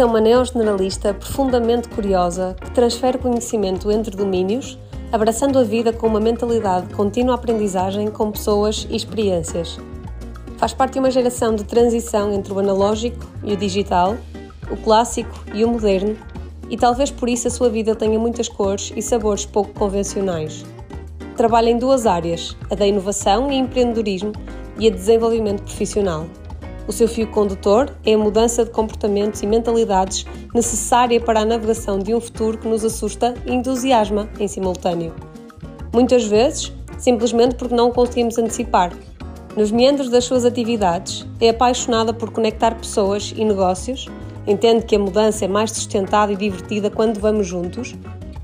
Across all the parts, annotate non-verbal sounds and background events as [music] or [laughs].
é uma neogeneralista profundamente curiosa que transfere conhecimento entre domínios, abraçando a vida com uma mentalidade de contínua aprendizagem com pessoas e experiências. Faz parte de uma geração de transição entre o analógico e o digital, o clássico e o moderno, e talvez por isso a sua vida tenha muitas cores e sabores pouco convencionais. Trabalha em duas áreas, a da inovação e empreendedorismo e a de desenvolvimento profissional. O seu fio condutor é a mudança de comportamentos e mentalidades necessária para a navegação de um futuro que nos assusta e entusiasma em simultâneo. Muitas vezes, simplesmente porque não o conseguimos antecipar. Nos meandros das suas atividades, é apaixonada por conectar pessoas e negócios, entende que a mudança é mais sustentada e divertida quando vamos juntos,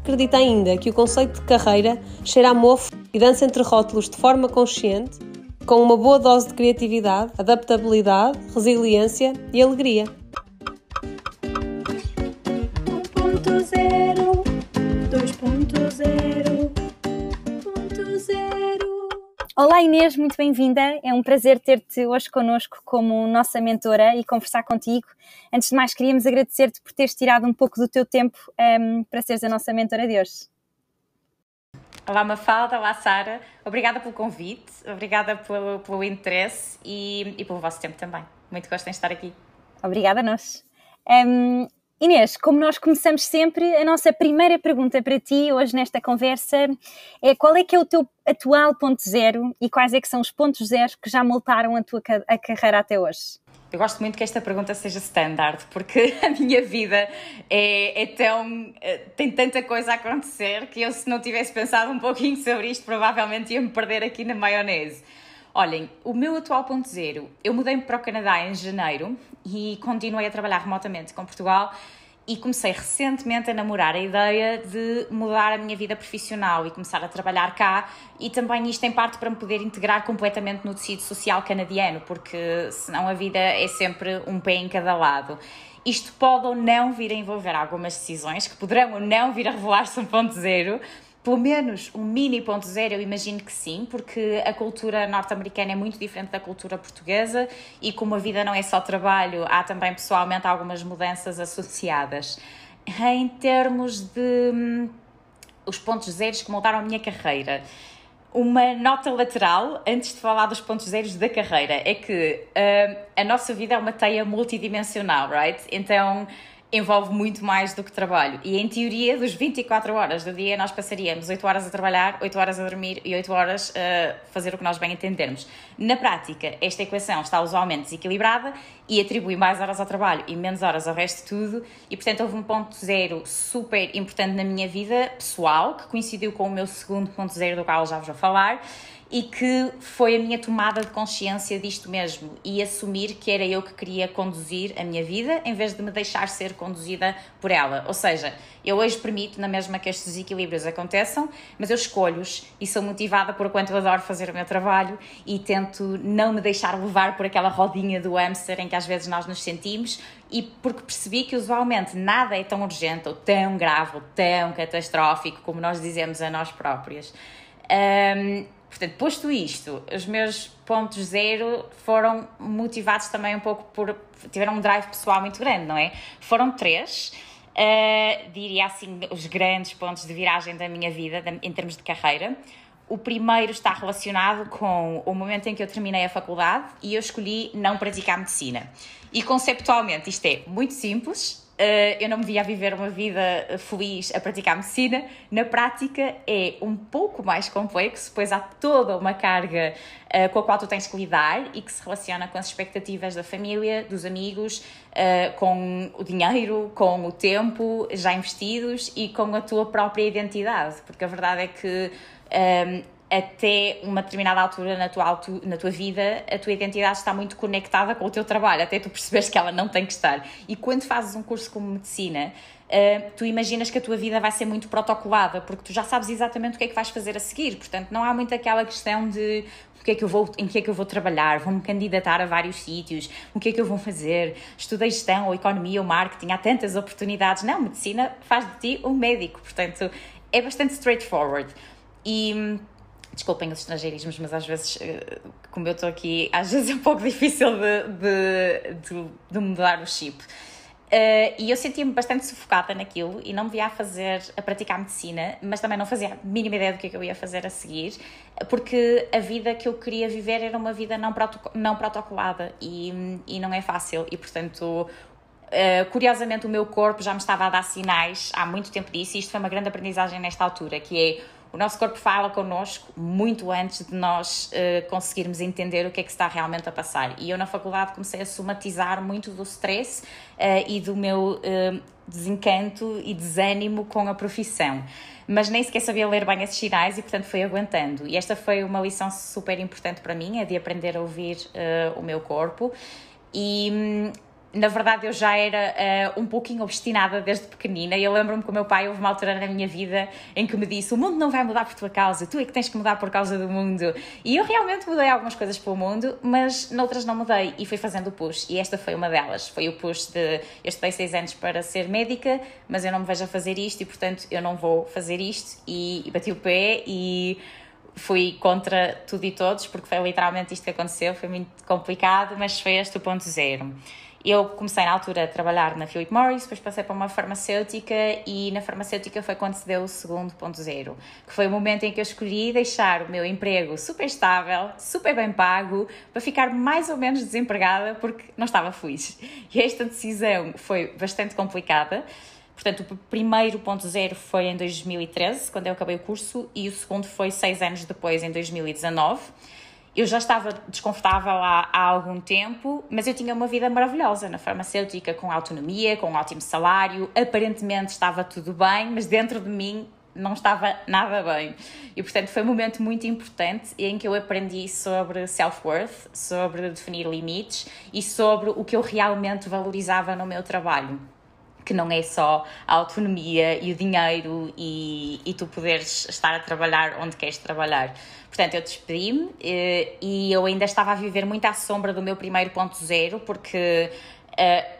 acredita ainda que o conceito de carreira cheira a mofo e dança entre rótulos de forma consciente com uma boa dose de criatividade, adaptabilidade, resiliência e alegria. 1.0 2.0 Olá Inês, muito bem-vinda. É um prazer ter-te hoje connosco como nossa mentora e conversar contigo. Antes de mais, queríamos agradecer-te por teres tirado um pouco do teu tempo um, ehm, para seres a nossa mentora de hoje. Olá Mafalda, olá Sara, obrigada pelo convite, obrigada pelo, pelo interesse e, e, pelo vosso tempo também. Muito gosto em estar aqui. Obrigada a nós. Um, Inês, como nós começamos sempre, a nossa primeira pergunta para ti hoje nesta conversa é qual é que é o teu atual ponto zero e quais é que são os pontos zeros que já moltaram a tua a carreira até hoje? Eu gosto muito que esta pergunta seja standard, porque [laughs] a minha vida é, é, tão. Eh, tem tanta coisa a acontecer que eu, se não tivesse pensado um pouquinho sobre isto, provavelmente ia me perder aqui na maionese. Olhem, o meu atual ponto zero, eu mudei-me para o Canadá em janeiro e continuei a trabalhar remotamente com Portugal e comecei recentemente a namorar a ideia de mudar a minha vida profissional e começar a trabalhar cá e também isto em parte para me poder integrar completamente no tecido social canadiano, porque senão a vida é sempre um pé em cada lado. Isto pode ou não vir a envolver algumas decisões que poderão ou não vir a revelar-se um ponto zero, pelo menos um mini ponto zero, eu imagino que sim, porque a cultura norte-americana é muito diferente da cultura portuguesa e como a vida não é só trabalho, há também pessoalmente algumas mudanças associadas. Em termos de hum, os pontos zeros que mudaram a minha carreira, uma nota lateral, antes de falar dos pontos zeros da carreira, é que uh, a nossa vida é uma teia multidimensional, right? Então envolve muito mais do que trabalho. E em teoria, dos 24 horas do dia, nós passaríamos 8 horas a trabalhar, 8 horas a dormir e 8 horas a fazer o que nós bem entendermos. Na prática, esta equação está usualmente desequilibrada e atribui mais horas ao trabalho e menos horas ao resto de tudo. E portanto, houve um ponto zero super importante na minha vida pessoal, que coincidiu com o meu segundo ponto zero, do qual já vos vou falar e que foi a minha tomada de consciência disto mesmo e assumir que era eu que queria conduzir a minha vida em vez de me deixar ser conduzida por ela. Ou seja, eu hoje permito na mesma que estes desequilíbrios aconteçam, mas eu escolho-os e sou motivada por quanto eu adoro fazer o meu trabalho e tento não me deixar levar por aquela rodinha do hamster em que às vezes nós nos sentimos e porque percebi que usualmente nada é tão urgente ou tão grave ou tão catastrófico como nós dizemos a nós próprias. Um, Portanto, posto isto, os meus pontos zero foram motivados também um pouco por. tiveram um drive pessoal muito grande, não é? Foram três. Uh, diria assim, os grandes pontos de viragem da minha vida em termos de carreira. O primeiro está relacionado com o momento em que eu terminei a faculdade e eu escolhi não praticar medicina. E conceptualmente isto é muito simples, eu não me via a viver uma vida feliz a praticar medicina. Na prática é um pouco mais complexo, pois há toda uma carga uh, com a qual tu tens que lidar e que se relaciona com as expectativas da família, dos amigos, com o dinheiro, com o tempo já investidos e com a tua própria identidade. Porque a verdade é que até uma determinada altura na tua, na tua vida, a tua identidade está muito conectada com o teu trabalho, até tu percebes que ela não tem que estar. E quando fazes um curso como medicina, uh, tu imaginas que a tua vida vai ser muito protocolada, porque tu já sabes exatamente o que é que vais fazer a seguir. Portanto, não há muito aquela questão de o que é que eu vou, em que é que eu vou trabalhar, vou-me candidatar a vários sítios, o que é que eu vou fazer, estudei gestão ou economia ou marketing, há tantas oportunidades. Não, medicina faz de ti um médico, portanto, é bastante straightforward. E Desculpem os estrangeirismos, mas às vezes, eh, como eu estou aqui, às vezes é um pouco [laughs] difícil de, de, de, de mudar o chip. Uh, e eu sentia-me bastante sufocada naquilo e não me via a fazer, a praticar medicina, mas também não fazia a mínima ideia do que, é que eu ia fazer a seguir, porque a vida que eu queria viver era uma vida não, protoc não protocolada e, e não é fácil. E portanto, uh, curiosamente, o meu corpo já me estava a dar sinais há muito tempo disso, e isto foi uma grande aprendizagem nesta altura, que é o nosso corpo fala connosco muito antes de nós uh, conseguirmos entender o que é que está realmente a passar. E eu na faculdade comecei a somatizar muito do stress uh, e do meu uh, desencanto e desânimo com a profissão. Mas nem sequer sabia ler bem esses sinais e, portanto, fui aguentando. E esta foi uma lição super importante para mim, é de aprender a ouvir o meu corpo. E hum, na verdade eu já era uh, um pouquinho obstinada desde pequenina eu lembro-me que o meu pai houve uma altura na minha vida em que me disse o mundo não vai mudar por tua causa, tu é que tens que mudar por causa do mundo. E eu realmente mudei algumas coisas pelo mundo mas noutras não mudei e fui fazendo o push. E esta foi uma delas, foi o push de eu estudei seis anos para ser médica mas eu não me vejo a fazer isto e portanto eu não vou fazer isto. E, e bati o pé e fui contra tudo e todos porque foi literalmente isto que aconteceu, foi muito complicado mas foi este o ponto zero eu comecei na altura a trabalhar na Philip Morris, depois passei para uma farmacêutica e na farmacêutica foi quando se deu o segundo ponto zero, que foi o momento em que eu escolhi deixar o meu emprego super estável, super bem pago, para ficar mais ou menos desempregada porque não estava feliz. E esta decisão foi bastante complicada. Portanto, o primeiro ponto zero foi em 2013, quando eu acabei o curso, e o segundo foi seis anos depois, em 2019 eu já estava desconfortável há, há, algum tempo, mas eu tinha uma vida maravilhosa na farmacêutica, com autonomia, com um ótimo salário, aparentemente estava tudo bem, mas dentro de mim não estava nada bem. E portanto foi um momento muito importante em que eu aprendi sobre self-worth, sobre definir limites e sobre o que eu realmente valorizava no meu trabalho que não é só a autonomia e o dinheiro e, e tu poderes estar a trabalhar onde queres trabalhar. Portanto, eu despedi-me eh, e eu ainda estava a viver muito à sombra do meu primeiro ponto zero, porque eh,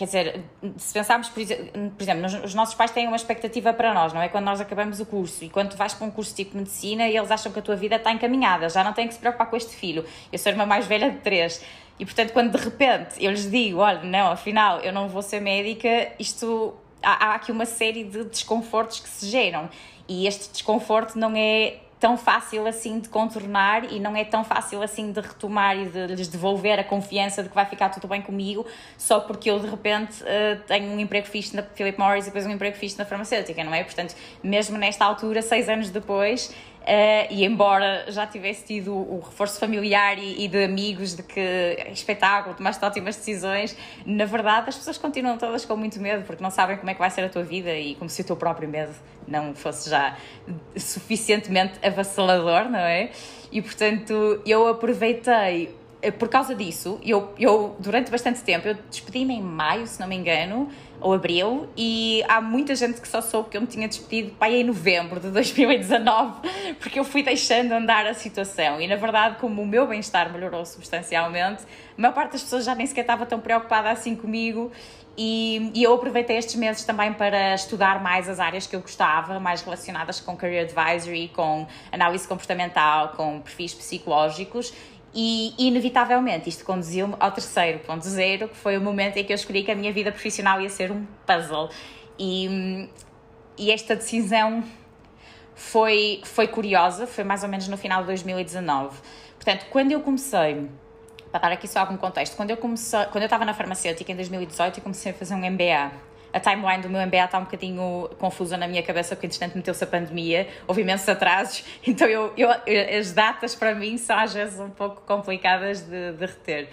quer dizer, se pensarmos, por exemplo, os nossos pais têm uma expectativa para nós, não é? Quando nós acabamos o curso e quando vais para um curso tipo medicina eles acham que a tua vida está encaminhada, já não têm que se preocupar com este filho. Eu sou a irmã mais velha de três e, portanto, quando de repente eu lhes digo, olha, não, afinal, eu não vou ser médica, isto. Há, há aqui uma série de desconfortos que se geram. E este desconforto não é tão fácil assim de contornar e não é tão fácil assim de retomar e de lhes devolver a confiança de que vai ficar tudo bem comigo só porque eu de repente uh, tenho um emprego fixe na Philip Morris e depois um emprego fixe na farmacêutica, não é? Portanto, mesmo nesta altura, seis anos depois, Uh, e embora já tivesse tido o reforço familiar e, e, de amigos de que é espetáculo, tomaste ótimas decisões, na verdade as pessoas continuam todas com muito medo porque não sabem como é que vai ser a tua vida e como se o teu próprio medo não fosse já suficientemente avassalador, não é? E portanto eu aproveitei por causa disso, eu, eu durante bastante tempo, eu despedi-me em maio, se não me engano, ou abril, e há muita gente que só soube que eu me tinha despedido pai, em novembro de 2019, [laughs] porque eu fui deixando andar a situação. E na verdade, como o meu bem-estar melhorou substancialmente, a maior parte das pessoas já nem sequer estava tão preocupada assim comigo. E, e eu aproveitei estes meses também para estudar mais as áreas que eu gostava, mais relacionadas com Career Advisory, com análise comportamental, com perfis psicológicos e, inevitavelmente, isto conduziu-me ao terceiro ponto zero, que foi o momento em que eu escolhi que a minha vida profissional ia ser um puzzle. E, e esta decisão foi, foi curiosa, foi mais ou menos no final de 2019. Portanto, quando eu comecei, para dar aqui só algum contexto, quando eu, comecei, quando eu estava na farmacêutica em 2018, eu comecei a fazer um MBA a timeline do meu MBA está um bocadinho confusa na minha cabeça porque entretanto meteu-se a pandemia, houve imensos atrasos, [laughs] então eu, eu, as datas para mim são às vezes um pouco complicadas de, de reter.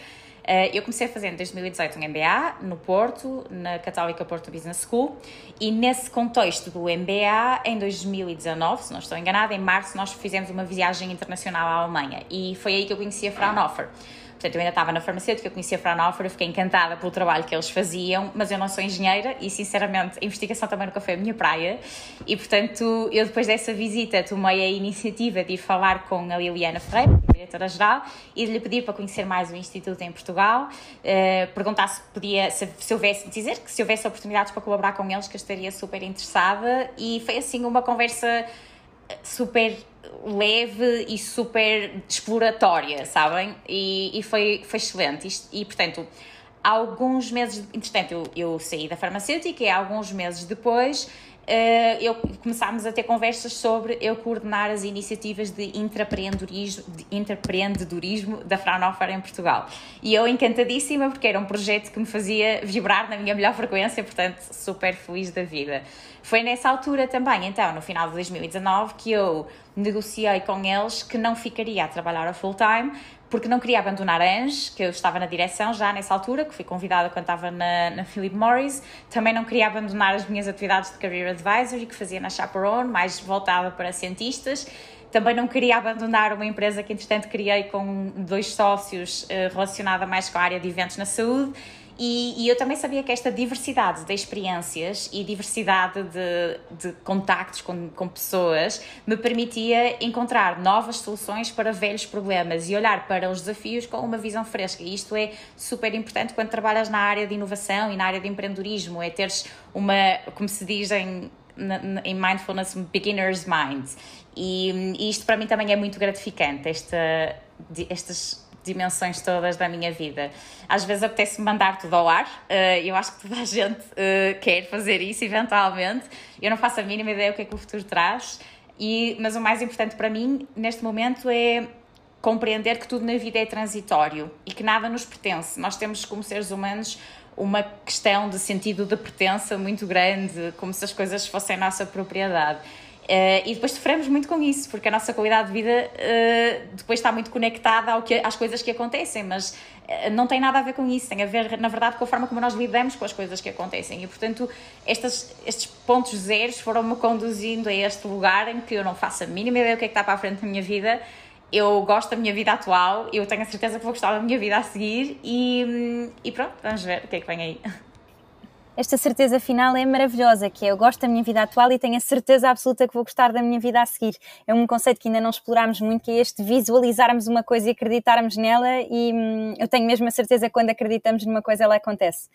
Uh, eu comecei a fazer em 2018 um MBA no Porto, na Católica Porto Business School, e nesse contexto do MBA, em 2019, se não estou enganada, em março nós fizemos uma viagem internacional à Alemanha e foi aí que eu conheci a Fraunhofer. Portanto, eu ainda estava na farmacêutica, eu conhecia a Fraunhofer, fiquei encantada pelo trabalho que eles faziam, mas eu não sou engenheira e, sinceramente, a investigação também nunca foi a minha praia. E, portanto, eu depois dessa visita tomei a iniciativa de ir falar com a Liliana Ferreira, diretora-geral, e de lhe pedir para conhecer mais o Instituto em Portugal, uh, perguntar se podia, se, se houvesse, dizer que se houvesse oportunidades para colaborar com eles, que eu estaria super interessada. E foi assim uma conversa super leve e super exploratória, sabem? E, e foi, foi excelente. E, portanto, alguns meses, entretanto, eu, eu saí da farmacêutica e alguns meses depois eu, começámos a ter conversas sobre eu coordenar as iniciativas de intraempreendedorismo, de da Fraunhofer em Portugal. E eu encantadíssima porque era um projeto que me fazia vibrar na minha melhor frequência, portanto, super feliz da vida. Foi nessa altura também, então, no final de 2019, que eu negociei com eles que não ficaria a trabalhar a full time, porque não queria abandonar a Ange, que eu estava na direção já nessa altura, que fui convidada quando estava na, na Philip Morris. Também não queria abandonar as minhas atividades de Career Advisory, que fazia na Chaperone, mais voltada para cientistas. Também não queria abandonar uma empresa que, entretanto, criei com dois sócios uh, relacionada mais com a área de eventos na saúde e, e, eu também sabia que esta diversidade de experiências e diversidade de, de contactos com, com pessoas me permitia encontrar novas soluções para velhos problemas e olhar para os desafios com uma visão fresca. E isto é super importante quando trabalhas na área de inovação e na área de empreendedorismo, é teres uma, como se diz em, em mindfulness, beginner's mind. E, e isto para mim também é muito gratificante, esta, estas dimensões todas da minha vida. Às vezes apetece-me mandar tudo ao ar, uh, eu acho que toda a gente uh, quer fazer isso eventualmente. Eu não faço a mínima ideia o que é que o futuro traz, e, mas o mais importante para mim neste momento é compreender que tudo na vida é transitório e que nada nos pertence. Nós temos, como seres humanos, uma questão de sentido de pertença muito grande, como se as coisas fossem nossa propriedade. Uh, e depois sofremos muito com isso, porque a nossa qualidade de vida uh, depois está muito conectada ao que, às coisas que acontecem, mas uh, não tem nada a ver com isso, tem a ver, na verdade, com a forma como nós lidamos com as coisas que acontecem. E, portanto, estes pontos zeros foram-me conduzindo a este lugar em que eu não faço a mínima ideia do que é que está para a frente na minha vida. Eu gosto da minha vida atual, eu tenho a certeza que vou gostar da minha vida a seguir e, hum, e pronto, vamos ver o que é que vem aí. Esta certeza final é maravilhosa, que é eu gosto da minha vida atual e tenho a certeza absoluta que vou gostar da minha vida a seguir. É um conceito que ainda não explorámos muito, que é este visualizarmos uma coisa e acreditarmos nela e hum, eu tenho mesmo a certeza que quando acreditamos numa coisa ela acontece.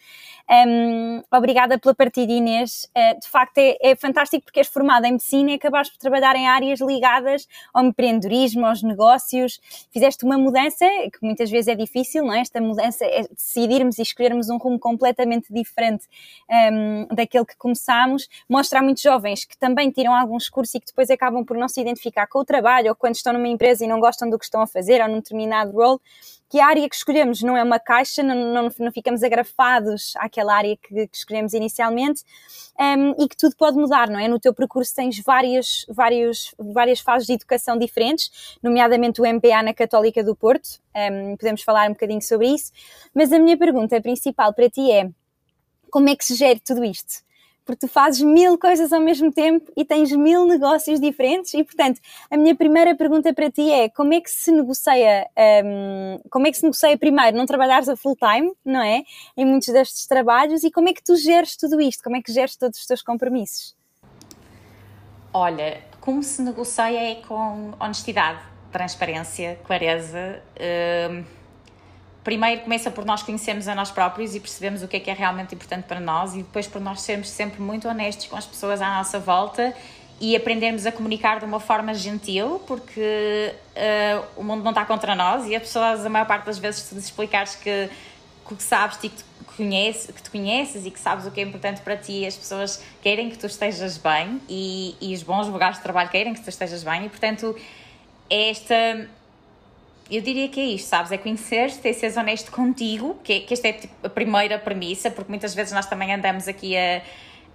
Um, obrigada pela partida Inês, uh, de facto é, é, fantástico porque és formada em medicina e acabaste por trabalhar em áreas ligadas ao empreendedorismo, aos negócios, fizeste uma mudança que muitas vezes é difícil, não é? Esta mudança é decidirmos e escolhermos um rumo completamente diferente um, daquele que começámos, mostra a muitos jovens que também tiram alguns cursos e que depois acabam por não se identificar com o trabalho ou quando estão numa empresa e não gostam do que estão a fazer ou num determinado role, que a área que escolhemos não é uma caixa, não, não, não ficamos agrafados àquela área que, que escolhemos inicialmente um, e que tudo pode mudar, não é? No teu percurso tens várias, várias, várias fases de educação diferentes, nomeadamente o MBA na Católica do Porto, um, podemos falar um bocadinho sobre isso, mas a minha pergunta principal para ti é como é que se gera tudo isto? Porque tu fazes mil coisas ao mesmo tempo e tens mil negócios diferentes e, portanto, a minha primeira pergunta para ti é como é que se negocia, um, como é que se negocia primeiro não trabalhares a full time, não é? Em muitos destes trabalhos e como é que tu geres tudo isto? Como é que geres todos os teus compromissos? Olha, como se negocia é com honestidade, transparência, clareza. Um primeiro começa por nós conhecermos a nós próprios e percebemos o que é que é realmente importante para nós e depois por nós sermos sempre muito honestos com as pessoas à nossa volta e aprendermos a comunicar de uma forma gentil, porque uh, o mundo não está contra nós e as pessoas, a maior parte das vezes, se explicares que, que sabes e que te, conhece, que te conheces e que sabes o que é importante para ti, as pessoas querem que tu estejas bem e, e os bons lugares de trabalho querem que tu estejas bem e, portanto, esta eu diria que é isto, sabes? É conhecer-te, é seres honesto contigo, que, que esta é tipo, a primeira premissa, porque muitas vezes nós também andamos aqui a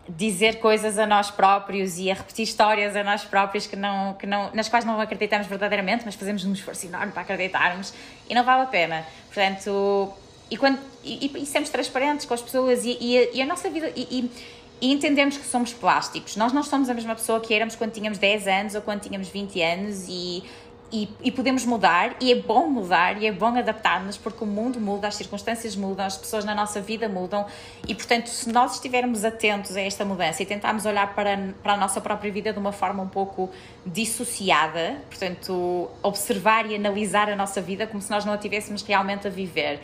dizer coisas a nós próprios e a repetir histórias a nós próprios que não, que não, nas quais não acreditamos verdadeiramente, mas fazemos um esforço enorme para acreditarmos e não vale a pena. Portanto, e, quando, e, e sermos transparentes com as pessoas e, e, a, e a, nossa vida. E, e entendemos que somos plásticos. Nós não somos a mesma pessoa que éramos quando tínhamos 10 anos ou quando tínhamos 20 anos e e, e, podemos mudar, e é bom mudar, e é bom adaptar-nos, porque o mundo muda, as circunstâncias mudam, as pessoas na nossa vida mudam, e portanto, se nós estivermos atentos a esta mudança e tentarmos olhar para, para a nossa própria vida de uma forma um pouco dissociada, portanto, observar e analisar a nossa vida como se nós não a tivéssemos realmente a viver,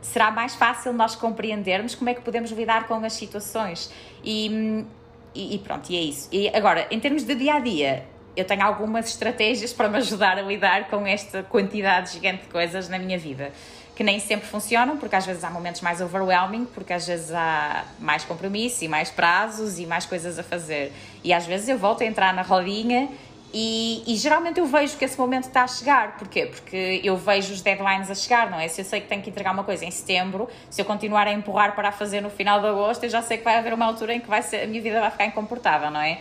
será mais fácil nós compreendermos como é que podemos lidar com as situações. E, e, e pronto, e é isso. E agora, em termos de dia a dia, eu tenho algumas estratégias para me ajudar a lidar com esta quantidade gigante de coisas na minha vida que nem sempre funcionam, porque às vezes há momentos mais overwhelming, porque às vezes há mais compromisso e mais prazos e mais coisas a fazer. E às vezes eu volto a entrar na rodinha e, e, geralmente eu vejo que esse momento está a chegar. Porquê? Porque eu vejo os deadlines a chegar, não é? Se eu sei que tenho que entregar uma coisa em setembro, se eu continuar a empurrar para a fazer no final de agosto, eu já sei que vai haver uma altura em que vai ser, a minha vida vai ficar incomportável, não é?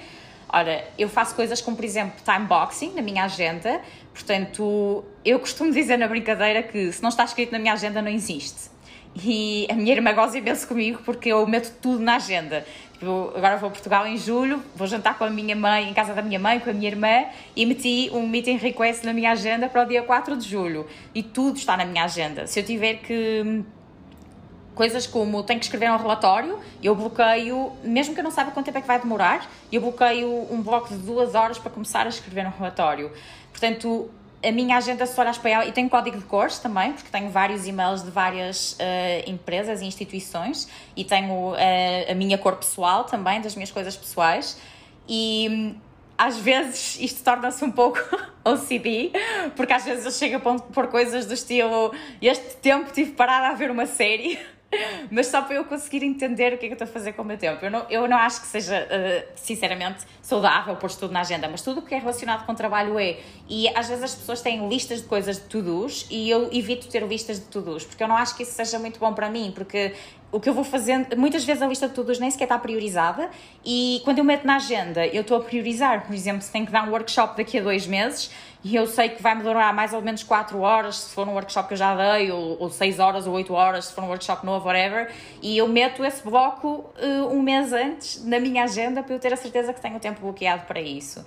Ora, eu faço coisas como, por exemplo, time boxing na minha agenda, portanto, eu costumo dizer na brincadeira que se não está escrito na minha agenda, não existe. E a minha irmã goza imenso comigo porque eu meto tudo na agenda. Tipo, agora vou a Portugal em julho, vou jantar com a minha mãe, em casa da minha mãe, com a minha irmã, e meti um meeting request na minha agenda para o dia 4 de julho. E tudo está na minha agenda. Se eu tiver que coisas como tenho que escrever um relatório, eu bloqueio, mesmo que eu não saiba quanto tempo é que vai demorar, eu bloqueio um bloco de duas horas para começar a escrever um relatório. Portanto, a minha agenda, se olhas para ela, e tenho código de cores também, porque tenho vários e-mails de várias uh, empresas e instituições, e tenho uh, a minha cor pessoal também, das minhas coisas pessoais, e às vezes isto torna-se um pouco [laughs] OCD, porque às vezes eu chego a pôr coisas do estilo este tempo tive parada a ver uma série mas só para eu conseguir entender o que é que eu estou a fazer com o meu tempo. Eu não, eu não acho que seja, uh, sinceramente, saudável pôr tudo na agenda, mas tudo o que é relacionado com trabalho é. E às vezes as pessoas têm listas de coisas de to-dos e eu evito ter listas de to-dos, porque eu não acho que isso seja muito bom para mim, porque o que eu vou fazendo, muitas vezes a lista de todos nem sequer está priorizada e quando eu meto na agenda eu estou a priorizar, por exemplo, se tenho que dar um workshop daqui a dois meses e eu sei que vai me durar mais ou menos 4 horas se for um workshop que eu já dei, ou, ou 6 horas ou 8 horas se for um workshop novo, whatever, e eu meto esse bloco uh, um mês antes na minha agenda para eu ter a certeza que tenho o tempo bloqueado para isso.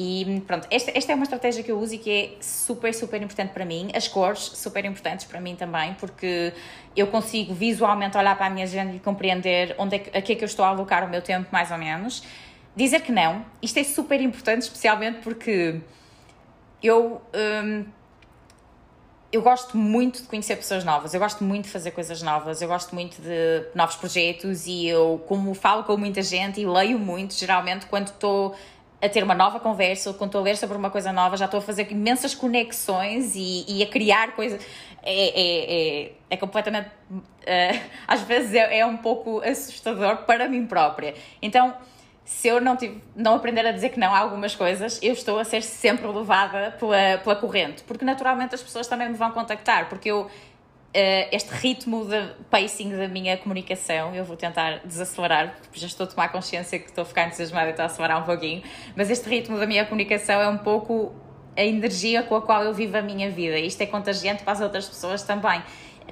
E pronto, esta, esta é uma estratégia que eu uso e que é super, super importante para mim. As cores, super importantes para mim também, porque eu consigo visualmente olhar para a minha agenda e compreender onde é que, a que é que eu estou a alocar o meu tempo, mais ou menos. Dizer que não, isto é super importante, especialmente porque eu. Um, eu gosto muito de conhecer pessoas novas, eu gosto muito de fazer coisas novas, eu gosto muito de novos projetos e eu, como falo com muita gente e leio muito, geralmente quando estou a ter uma nova conversa quando estou a ler sobre uma coisa nova, já estou a fazer imensas conexões e, e a criar coisas. É, é, é, é completamente. Uh, [laughs] às vezes é, é um pouco assustador para mim própria. Então se eu não, tive, não aprender a dizer que não a algumas coisas, eu estou a ser sempre levada pela, pela corrente, porque naturalmente as pessoas também me vão contactar, porque eu, este ritmo de pacing da minha comunicação, eu vou tentar desacelerar, porque já estou a tomar consciência que estou a ficar entusiasmada e estou a acelerar um pouquinho, mas este ritmo da minha comunicação é um pouco a energia com a qual eu vivo a minha vida, isto é contagiante para as outras pessoas também.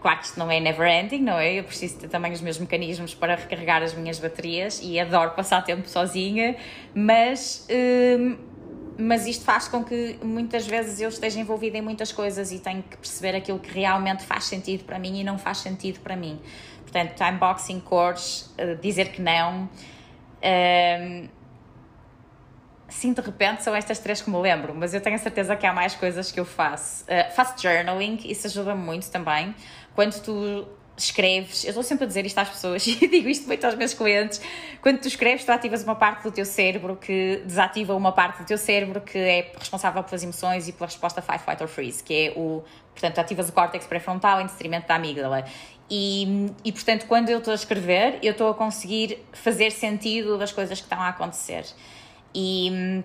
Claro que isto não é never ending, não é? Eu preciso ter também os meus mecanismos para recarregar as minhas baterias e adoro passar tempo sozinha, mas. Hum, mas isto faz com que muitas vezes eu esteja envolvida em muitas coisas e tenho que perceber aquilo que realmente faz sentido para mim e não faz sentido para mim. Portanto, time boxing, cores, uh, dizer que não. Um, sim, de repente são estas três que me lembro, mas eu tenho a certeza que há mais coisas que eu faço. Uh, faço journaling, isso ajuda-me muito também quando tu escreves, eu estou sempre a dizer isto às pessoas [laughs] e digo isto muito aos meus clientes, quando tu escreves tu ativas uma parte do teu cérebro que desativa uma parte do teu cérebro que é responsável pelas emoções e pela resposta fight, flight or freeze, que é o, portanto, ativas o córtex pré-frontal em detrimento da amígdala. E, e, portanto, quando eu estou a escrever, eu estou a conseguir fazer sentido das coisas que estão a acontecer. E,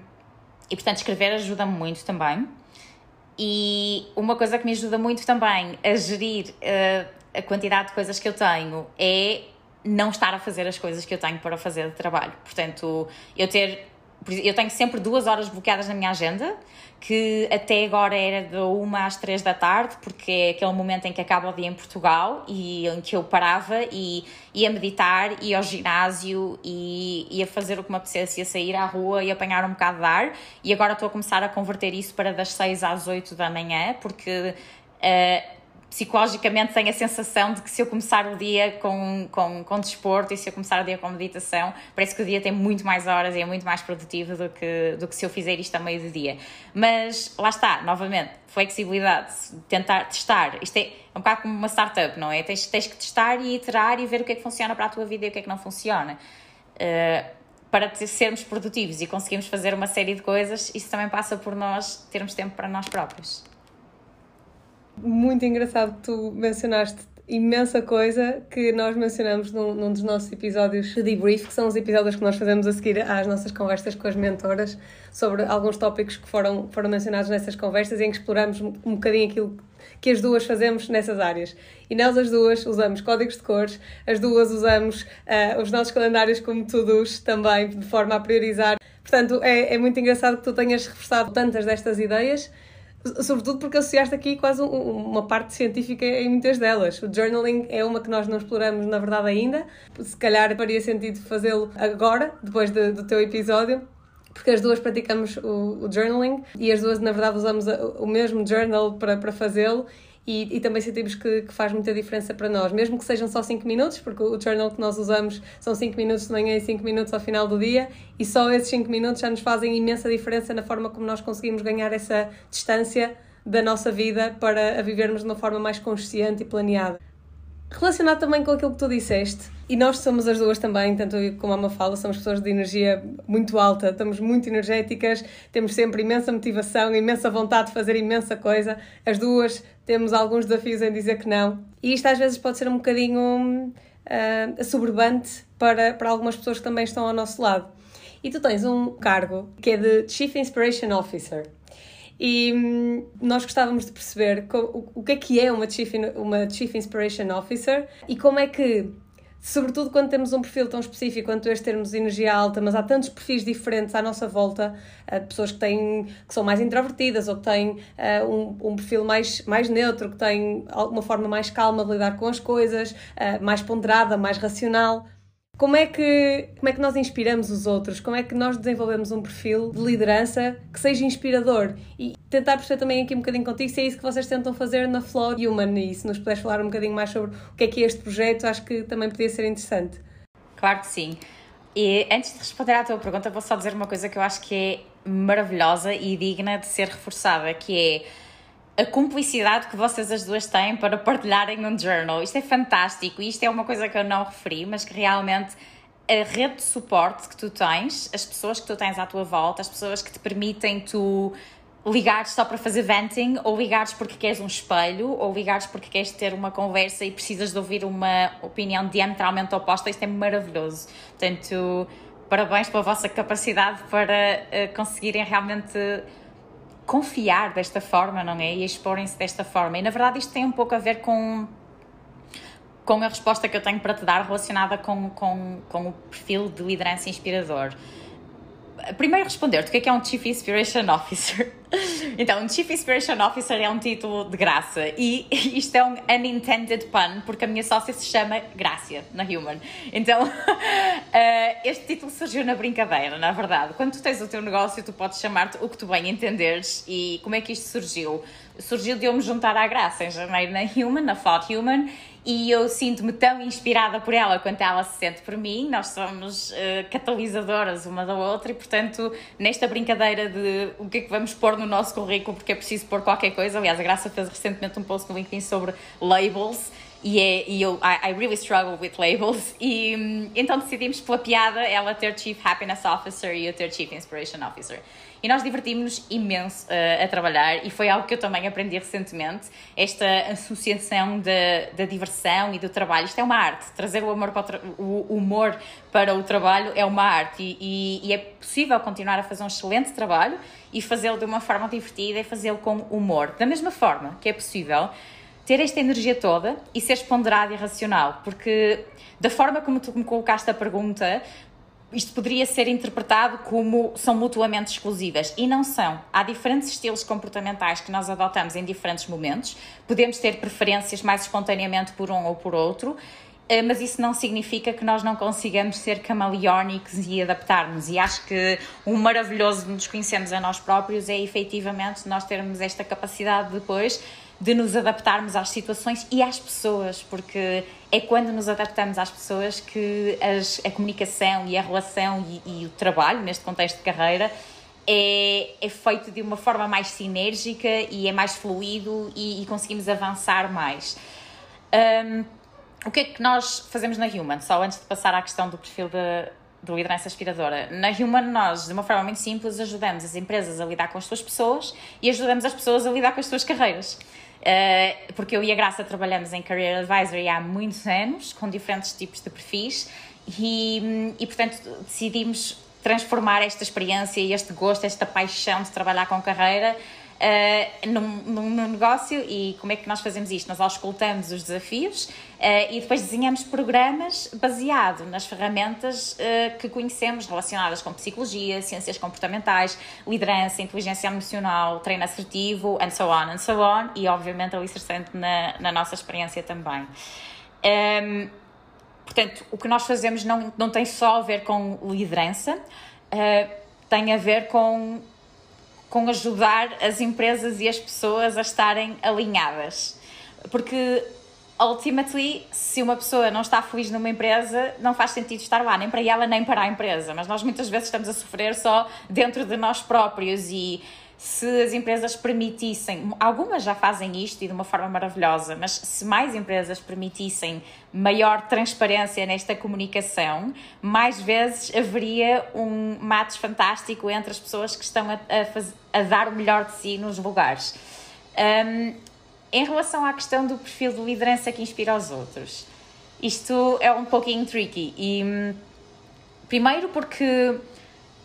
e portanto, escrever ajuda-me muito também. E uma coisa que me ajuda muito também a gerir uh, a quantidade de coisas que eu tenho é não estar a fazer as coisas que eu tenho para fazer de trabalho. Portanto, eu ter. Eu tenho sempre duas horas bloqueadas na minha agenda que até agora era de uma às três da tarde, porque é aquele momento em que acaba o dia em Portugal e em que eu parava e ia meditar, ia ao ginásio e ia fazer o que me apetecesse, ia sair à rua e apanhar um bocado de ar. E agora estou a começar a converter isso para das seis às oito da manhã, porque. Uh, psicologicamente tenho a sensação de que se eu começar o dia com, com, com desporto e se eu começar o dia com meditação, parece que o dia tem muito mais horas e é muito mais produtivo do que, do que se eu fizer isto a meio do dia. Mas lá está, novamente, flexibilidade, tentar testar. Isto é, é um bocado como uma startup, não é? Tens, tens que testar e iterar e ver o que é que funciona para a tua vida e o que é que não funciona. Uh, para sermos produtivos e conseguirmos fazer uma série de coisas, isso também passa por nós termos tempo para nós próprios. Muito engraçado que tu mencionaste imensa coisa que nós mencionamos num, num, dos nossos episódios de debrief, que são os episódios que nós fazemos a seguir às nossas conversas com as mentoras sobre alguns tópicos que foram, foram mencionados nessas conversas em que exploramos um, um bocadinho aquilo que as duas fazemos nessas áreas. E nós as duas usamos códigos de cores, as duas usamos uh, os nossos calendários como todos também, de forma a priorizar. Portanto, é, é muito engraçado que tu tenhas reforçado tantas destas ideias Sobretudo porque associaste aqui quase um, uma parte científica em muitas delas. O journaling é uma que nós não exploramos, na verdade, ainda. Se calhar faria sentido fazê-lo agora, depois de, do teu episódio, porque as duas praticamos o, o, journaling e as duas, na verdade, usamos o mesmo journal para, para fazê-lo e, e também sentimos que, que, faz muita diferença para nós, mesmo que sejam só 5 minutos, porque o journal que nós usamos são 5 minutos de manhã e 5 minutos ao final do dia, e só esses 5 minutos já nos fazem imensa diferença na forma como nós conseguimos ganhar essa distância da nossa vida para a vivermos de uma forma mais consciente e planeada. Relacionado também com aquilo que tu disseste, e nós somos as duas também, tanto eu como a Mafala, somos pessoas de energia muito alta, estamos muito energéticas, temos sempre imensa motivação, imensa vontade de fazer imensa coisa. As duas temos alguns desafios em dizer que não. E isto às vezes pode ser um bocadinho uh, assoberbante para, para algumas pessoas que também estão ao nosso lado. E tu tens um cargo que é de Chief Inspiration Officer. E hum, nós gostávamos de perceber o, que é que é uma Chief, uma Chief Inspiration Officer e como é que sobretudo quando temos um perfil tão específico quanto este termos energia alta, mas há tantos perfis diferentes à nossa volta, de pessoas que têm que são mais introvertidas ou que têm uh, um, um, perfil mais, mais neutro, que têm alguma forma mais calma de lidar com as coisas, uh, mais ponderada, mais racional. Como é, que, como é que nós inspiramos os outros? Como é que nós desenvolvemos um perfil de liderança que seja inspirador? E tentar perceber também aqui um bocadinho contigo se é isso que vocês tentam fazer na Flow Human e se nos puderes falar um bocadinho mais sobre o que é que é este projeto, acho que também podia ser interessante. Claro que sim. E antes de responder à tua pergunta, vou só dizer uma coisa que eu acho que é maravilhosa e digna de ser reforçada, que é a cumplicidade que vocês as duas têm para partilharem um journal. Isto é fantástico e isto é uma coisa que eu não referi, mas que realmente a rede de suporte que tu tens, as pessoas que tu tens à tua volta, as pessoas que te permitem tu ligares só para fazer venting, ou ligares porque queres um espelho, ou ligares porque queres ter uma conversa e precisas de ouvir uma opinião diametralmente oposta, isto é maravilhoso. Portanto, parabéns pela vossa capacidade para uh, conseguirem realmente confiar desta forma, não é? E exporem-se desta forma. E na verdade isto tem um pouco a ver com com a resposta que eu tenho para te dar relacionada com, com, com o perfil de liderança inspirador primeiro responder-te o que é, que é um Chief Inspiration Officer. [laughs] Então, um Chief Inspiration Officer é um título de graça e [laughs] isto é um unintended pun porque a minha sócia se chama Grácia na Human. Então, uh, [laughs] este título surgiu na brincadeira, na verdade. Quando tu tens o teu negócio, tu podes chamar-te o que tu bem entenderes e como é que isto surgiu? Surgiu de eu me juntar à Graça em janeiro na Human, na Thought Human e eu sinto-me tão inspirada por ela quanto ela se sente por mim. Nós somos uh, catalisadoras uma da outra e, portanto, nesta brincadeira de o que é que vamos pôr no nosso currículo, porque é preciso pôr qualquer coisa. Aliás, a Graça fez recentemente um post no LinkedIn sobre labels. E, é, e eu, I, I, really struggle with labels. E hum, então decidimos, pela piada, ela ter Chief Happiness Officer e eu ter Chief Inspiration Officer. E nós divertimos-nos imenso uh, a trabalhar e foi algo que eu também aprendi recentemente, esta associação da diversão e do trabalho. Isto é uma arte, trazer o, amor para o, o humor para o trabalho é uma arte e, e, e é possível continuar a fazer um excelente trabalho e fazê-lo de uma forma divertida e fazê-lo com humor. Da mesma forma que é possível ter esta energia toda e ser ponderado e racional, porque da forma como tu me colocaste a pergunta, isto poderia ser interpretado como são mutuamente exclusivas e não são. Há diferentes estilos comportamentais que nós adotamos em diferentes momentos. Podemos ter preferências mais espontaneamente por um ou por outro, eh, mas isso não significa que nós não consigamos ser camaleónicos e adaptar-nos. E acho que o maravilhoso de nos conhecermos a nós próprios é efetivamente nós termos esta capacidade depois de nos adaptarmos às situações e às pessoas, porque é quando nos adaptamos às pessoas que as, a comunicação e a relação e, e, o trabalho, neste contexto de carreira, é, é feito de uma forma mais sinérgica e é mais fluido e, e conseguimos avançar mais. Um, o que é que nós fazemos na Human? Só antes de passar à questão do perfil de, de liderança inspiradora. Na Human, nós, de uma forma muito simples, ajudamos as empresas a lidar com as suas pessoas e ajudamos as pessoas a lidar com as suas carreiras. Uh, porque eu e a Graça trabalhamos em Career Advisory há muitos anos, com diferentes tipos de perfis, e, e portanto decidimos transformar esta experiência e este gosto, esta paixão de trabalhar com carreira uh, num, num, negócio e como é que nós fazemos isto? Nós auscultamos os desafios e depois desenhamos programas baseado nas ferramentas uh, que conhecemos relacionadas com psicologia, ciências comportamentais, liderança, inteligência emocional, treino assertivo, and so on, and so on, e obviamente alicerçante na, na nossa experiência também. Um, ehm, portanto, o que nós fazemos não, não tem só a ver com liderança, tem a ver com com ajudar as empresas e as pessoas a estarem alinhadas. Porque, ultimately, se uma pessoa não está feliz numa empresa, não faz sentido estar lá, nem para ela, nem para a empresa. Mas nós muitas vezes estamos a sofrer só dentro de nós próprios e se as empresas permitissem, algumas já fazem isto e de uma forma maravilhosa, mas se mais empresas permitissem maior transparência nesta comunicação, mais vezes haveria um match fantástico entre as pessoas que estão a, a, faz, a dar o melhor de si nos lugares. Um, em relação à questão do perfil de liderança que inspira os outros, isto é um pouquinho tricky. E, hum, primeiro porque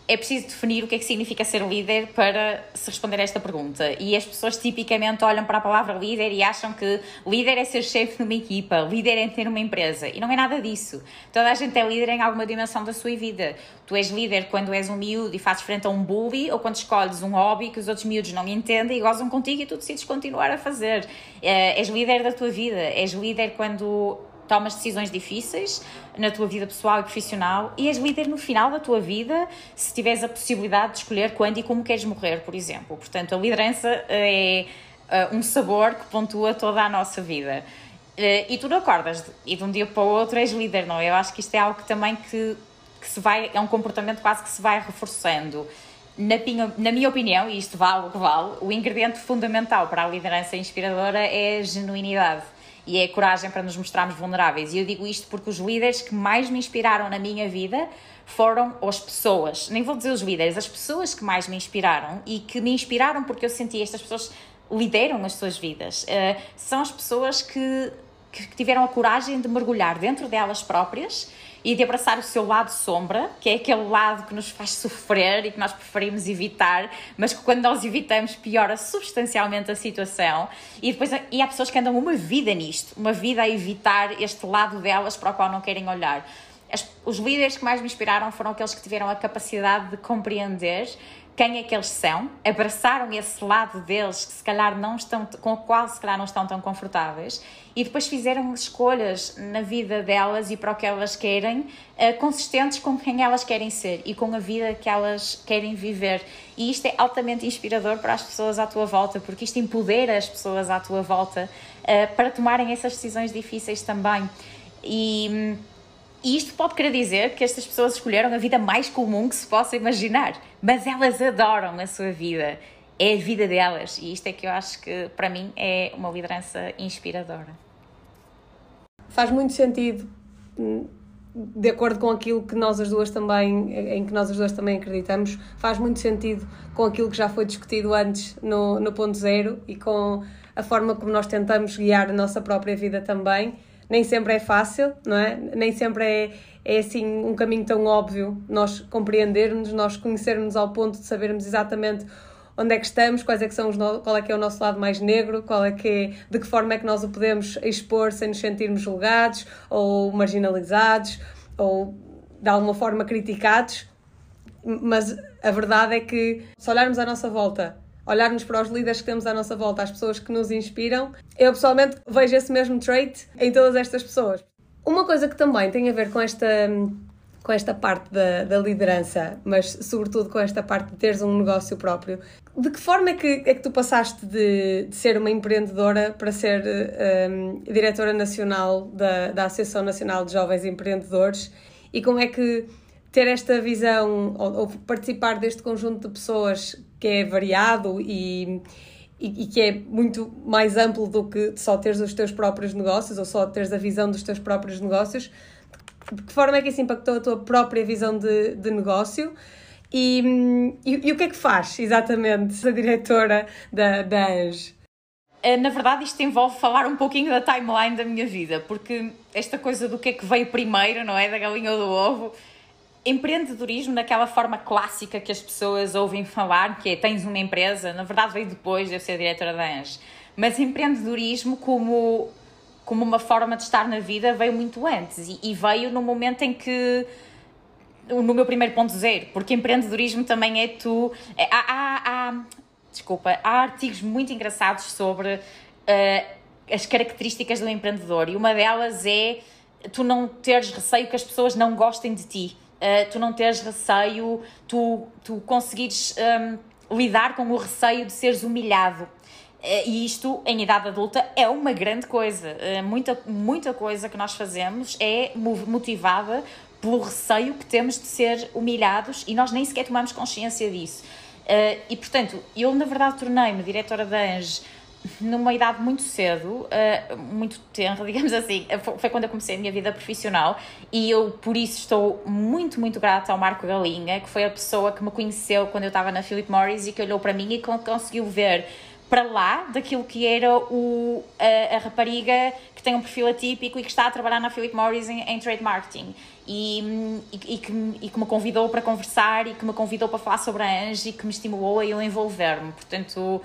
é preciso definir o que é que significa ser líder para se responder a esta pergunta. E as pessoas tipicamente olham para a palavra líder e acham que líder é ser chefe de uma equipa, líder é ter uma empresa. E não é nada disso. Toda a gente é líder em alguma dimensão da sua vida. Tu és líder quando és um miúdo e fazes frente a um bully ou quando escolhes um hobby que os outros miúdos não entendem e gozam contigo e tu decides continuar a fazer. Uh, és líder da tua vida. És líder quando tomas decisões difíceis na tua vida pessoal e profissional e és líder no final da tua vida se tiveres a possibilidade de escolher quando e como queres morrer, por exemplo. Portanto, a liderança é uh, um sabor que pontua toda a nossa vida. Uh, e tu não acordas e de um dia para o outro és líder, não? É? Eu acho que isto é algo que também que, que se vai, é um comportamento quase que se vai reforçando. Na na minha opinião, e isto vale o que vale, o ingrediente fundamental para a liderança inspiradora é a genuinidade e é a coragem para nos mostrarmos vulneráveis. E eu digo isto porque os líderes que mais me inspiraram na minha vida foram as pessoas, nem vou dizer os líderes, as pessoas que mais me inspiraram e que me inspiraram porque eu senti estas pessoas lideram as suas vidas. Uh, são as pessoas que, que tiveram a coragem de mergulhar dentro delas próprias e de abraçar o seu lado sombra, que é aquele lado que nos faz sofrer e que nós preferimos evitar, mas que quando nós evitamos piora substancialmente a situação. E depois e há pessoas que andam uma vida nisto, uma vida a evitar este lado delas para o qual não querem olhar. As, os líderes que mais me inspiraram foram aqueles que tiveram a capacidade de compreender quem é que eles são, abraçaram esse lado deles que se calhar não estão, com o qual se calhar não estão tão confortáveis e depois fizeram escolhas na vida delas e para o que elas querem, uh, consistentes com quem elas querem ser e com a vida que elas querem viver. E isto é altamente inspirador para as pessoas à tua volta, porque isto empodera as pessoas à tua volta uh, para tomarem essas decisões difíceis também. E. E isto pode querer dizer que estas pessoas escolheram a vida mais comum que se possa imaginar, mas elas adoram a sua vida, é a vida delas, e isto é que eu acho que para mim é uma liderança inspiradora. Faz muito sentido, hum, de acordo com aquilo que nós as duas também, em que nós as duas também acreditamos, faz muito sentido com aquilo que já foi discutido antes no, no ponto zero e com a forma como nós tentamos guiar a nossa própria vida também nem sempre é fácil, não é? Nem sempre é, é assim um caminho tão óbvio nós compreendermos, nós conhecermos ao ponto de sabermos exatamente onde é que estamos, quais é que são os no... qual é que é o nosso lado mais negro, qual é que é, de que forma é que nós o podemos expor sem nos sentirmos julgados ou marginalizados ou de alguma forma criticados. Mas a verdade é que se olharmos à nossa volta olharmos para os líderes que temos à nossa volta, as pessoas que nos inspiram, eu pessoalmente vejo esse mesmo trait em todas estas pessoas. Uma coisa que também tem a ver com esta, com esta parte da, da liderança, mas sobretudo com esta parte de teres um negócio próprio, de que forma é que, é que tu passaste de, de ser uma empreendedora para ser um, diretora nacional da, da Associação Nacional de Jovens Empreendedores e como é que ter esta visão ou, ou, participar deste conjunto de pessoas que é variado e, e, e, que é muito mais amplo do que só teres os teus próprios negócios ou só teres a visão dos teus próprios negócios. de que forma é que isso impactou a tua própria visão de, de negócio? E, e, e, o que é que faz exatamente a diretora da, da? Eh, na verdade, isto envolve falar um pouquinho da timeline da minha vida, porque esta coisa do que é que veio primeiro, não é? Da galinha ou do ovo. Empreendedorismo, naquela forma clássica que as pessoas ouvem falar, que é tens uma empresa, na verdade veio depois de eu ser diretora da ANGE. Mas empreendedorismo, como, como uma forma de estar na vida, veio muito antes e, e veio no momento em que no meu primeiro ponto zero, porque empreendedorismo também é tu. É, há, há, há, desculpa, há artigos muito engraçados sobre uh, as características do empreendedor e uma delas é tu não teres receio que as pessoas não gostem de ti, uh, tu não teres receio, tu, tu conseguires um, lidar com o receio de seres humilhado. Eh, e isto, em idade adulta, é uma grande coisa. Muita, muita coisa que nós fazemos é motivada pelo receio que temos de ser humilhados e nós nem sequer tomamos consciência disso. E portanto, eu na verdade tornei-me diretora da ANGE numa idade muito cedo, uh, muito tenra, [laughs] digamos assim, foi quando eu comecei a minha vida profissional e eu por isso estou muito, muito grata ao Marco Galinha, que foi a pessoa que me conheceu quando eu estava na Philip Morris e que olhou para mim e conseguiu ver para lá daquilo que era o, a, a rapariga que tem um perfil atípico e que está a trabalhar na Philip Morris em, em trade marketing e, e, que, e que me convidou para conversar e que me convidou para falar sobre a Ange e que me estimulou a eu envolver-me. Portanto,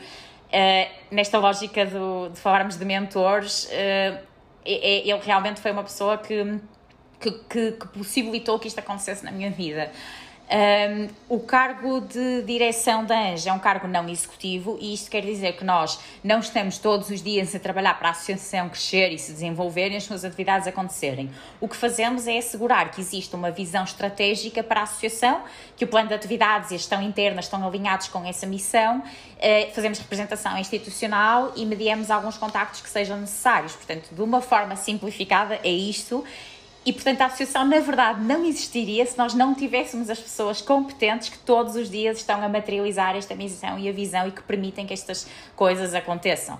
uh, nesta lógica do, de falarmos de mentores, uh, ele realmente foi uma pessoa que, que, que, que possibilitou que isto acontecesse na minha vida. Um, o cargo de direção da ANJA é um cargo não executivo e isto quer dizer que nós não estamos todos os dias a trabalhar para a associação crescer e se desenvolver e as suas atividades acontecerem. O que fazemos é assegurar que existe uma visão estratégica para a associação, que o plano de atividades e a gestão interna estão alinhados com essa missão, uh, fazemos representação institucional e mediamos alguns contactos que sejam necessários. Portanto, de uma forma simplificada, é isto. E, portanto, a associação, na verdade, não existiria se nós não tivéssemos as pessoas competentes que todos os dias estão a materializar esta missão e a visão e que permitem que estas coisas aconteçam.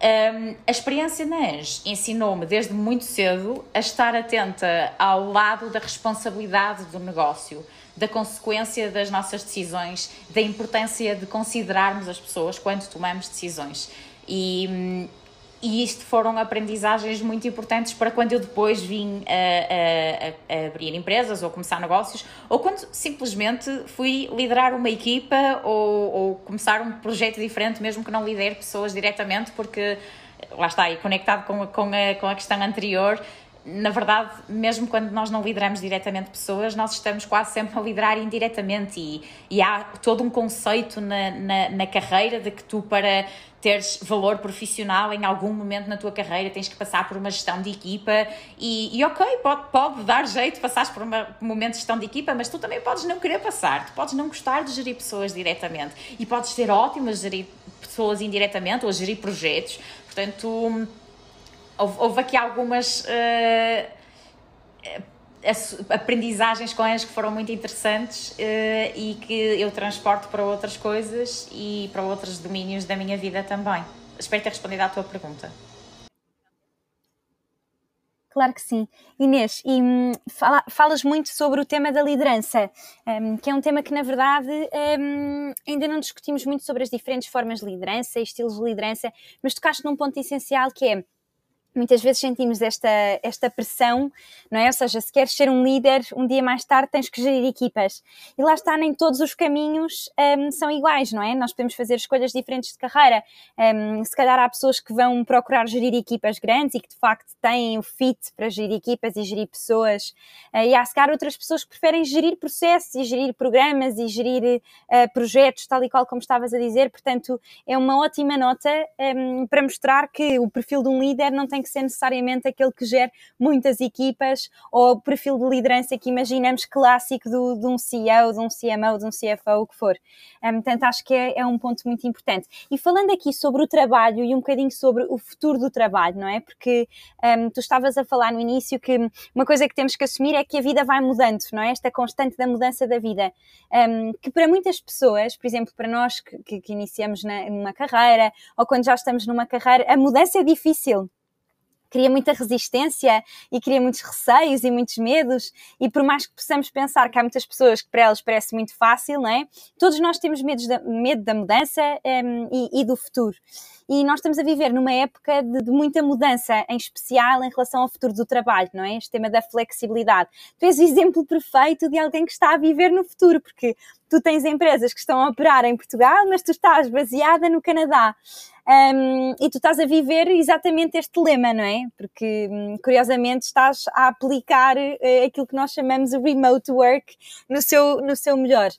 Um, a experiência na ANJ ensinou-me desde muito cedo a estar atenta ao lado da responsabilidade do negócio, da consequência das nossas decisões, da importância de considerarmos as pessoas quando tomamos decisões. E, hum, e isto foram aprendizagens muito importantes para quando eu depois vim a, a, a, abrir empresas ou começar negócios, ou quando simplesmente fui liderar uma equipa ou, ou começar um projeto diferente, mesmo que não lidere pessoas diretamente, porque lá está, e conectado com, com, a, com a questão anterior, na verdade, mesmo quando nós não lideramos diretamente pessoas, nós estamos quase sempre a liderar indiretamente. E, e há todo um conceito na, na, na, carreira de que tu para teres valor profissional em algum momento na tua carreira tens que passar por uma gestão de equipa. E, e ok, pode, pode dar jeito passares por uma, um momento de gestão de equipa, mas tu também podes não querer passar, tu podes não gostar de gerir pessoas diretamente. E podes ser ótimo a gerir pessoas indiretamente ou a gerir projetos, portanto houve, houve aqui algumas uh, aprendizagens com elas que foram muito interessantes uh, e que eu transporto para outras coisas e para outros domínios da minha vida também. Espero ter respondido à tua pergunta. Claro que sim. Inês, e hum, fala, falas muito sobre o tema da liderança, um, que é um tema que, na verdade, um, ainda não discutimos muito sobre as diferentes formas de liderança e estilos de liderança, mas tocaste num ponto essencial que é muitas vezes sentimos esta, esta pressão, não é? Ou seja, se queres ser um líder, um dia mais tarde tens que gerir equipas. E lá está, nem todos os caminhos um, são iguais, não é? Nós podemos fazer escolhas diferentes de carreira. Um, se calhar há pessoas que vão procurar gerir equipas grandes e que de facto têm o fit para gerir equipas e gerir pessoas. Uh, e há se calhar outras pessoas que preferem gerir processos e gerir programas e gerir uh, projetos, tal e qual como estavas a dizer. Portanto, é uma ótima nota um, para mostrar que o perfil de um líder não tem que que ser necessariamente aquele que gere muitas equipas ou o perfil de liderança que imaginamos clássico do, de um CEO, de um CMO, de um CFO, o que for. Um, portanto, acho que é, é, um ponto muito importante. E falando aqui sobre o trabalho e um bocadinho sobre o futuro do trabalho, não é? Porque um, tu estavas a falar no início que uma coisa que temos que assumir é que a vida vai mudando, não é? Esta constante da mudança da vida. Um, que para muitas pessoas, por exemplo, para nós que, que, iniciamos na, numa carreira ou quando já estamos numa carreira, a mudança é difícil cria muita resistência e cria muitos receios e muitos medos. E por mais que possamos pensar que há muitas pessoas que para elas parece muito fácil, não é? Todos nós temos medo da, medo da mudança um, e, e, do futuro. E nós estamos a viver numa época de, de, muita mudança, em especial em relação ao futuro do trabalho, não é? Este tema da flexibilidade. Tu és o exemplo perfeito de alguém que está a viver no futuro, porque tu tens empresas que estão a operar em Portugal, mas tu estás baseada no Canadá. Um, e tu estás a viver exatamente este lema, não é? Porque, hum, curiosamente, estás a aplicar uh, aquilo que nós chamamos de remote work no seu, no seu melhor.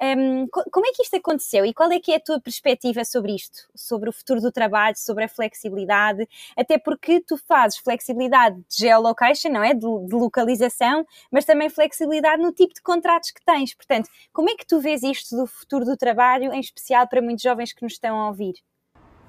Um, como é que isto aconteceu e qual é que é a tua perspectiva sobre isto? Sobre o futuro do trabalho, sobre a flexibilidade? Até porque tu fazes flexibilidade de geolocation, não é? De, de localização, mas também flexibilidade no tipo de contratos que tens. Portanto, como é que tu vês isto do futuro do trabalho, em especial para muitos jovens que nos estão a ouvir?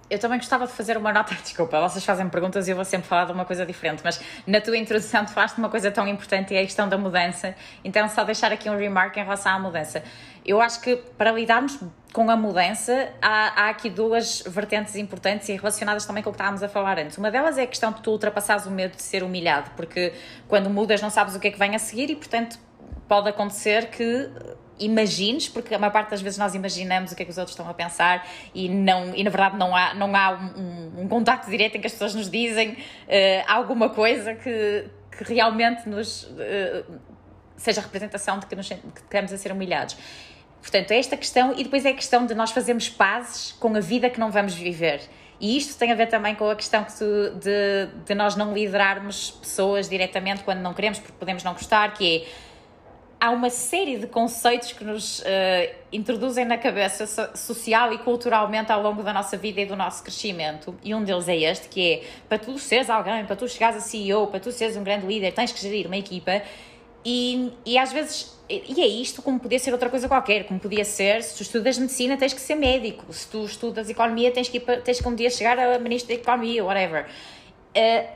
eu também gostava de fazer uma nota, [laughs] desculpa, vocês fazem perguntas e eu vou sempre falar de uma coisa diferente, mas na tua introdução tu falaste uma coisa tão importante e é a questão da mudança, então só deixar aqui um remark em relação à mudança. Eu acho que para lidarmos com a mudança há, há aqui duas vertentes importantes e relacionadas também com o que estávamos a falar antes. Uma delas é a questão de tu ultrapassares o medo de ser humilhado, porque quando mudas não sabes o que é que vem a seguir e portanto pode acontecer que imagines, porque a maior parte das vezes nós imaginamos o que é que os outros estão a pensar e, não, e na verdade não há, não há um, um, contacto direto em que as pessoas nos dizem uh, alguma coisa que, que realmente nos uh, seja representação de que, nos, que estamos a ser humilhados. Portanto, é esta questão, e depois é a questão de nós fazermos pazes com a vida que não vamos viver. E isto tem a ver também com a questão que tu, de, de nós não liderarmos pessoas diretamente quando não queremos, porque podemos não gostar, que é há uma série de conceitos que nos uh, introduzem na cabeça social e culturalmente ao longo da nossa vida e do nosso crescimento. E um deles é este, que é para tu seres alguém, para tu chegares a CEO, para tu seres um grande líder, tens que gerir uma equipa. E, e às vezes, e é isto como podia ser outra coisa qualquer, como podia ser, se tu estudas medicina tens que ser médico, se tu estudas economia tens que, ir tens que um dia chegar a ministro da economia, whatever. Uh,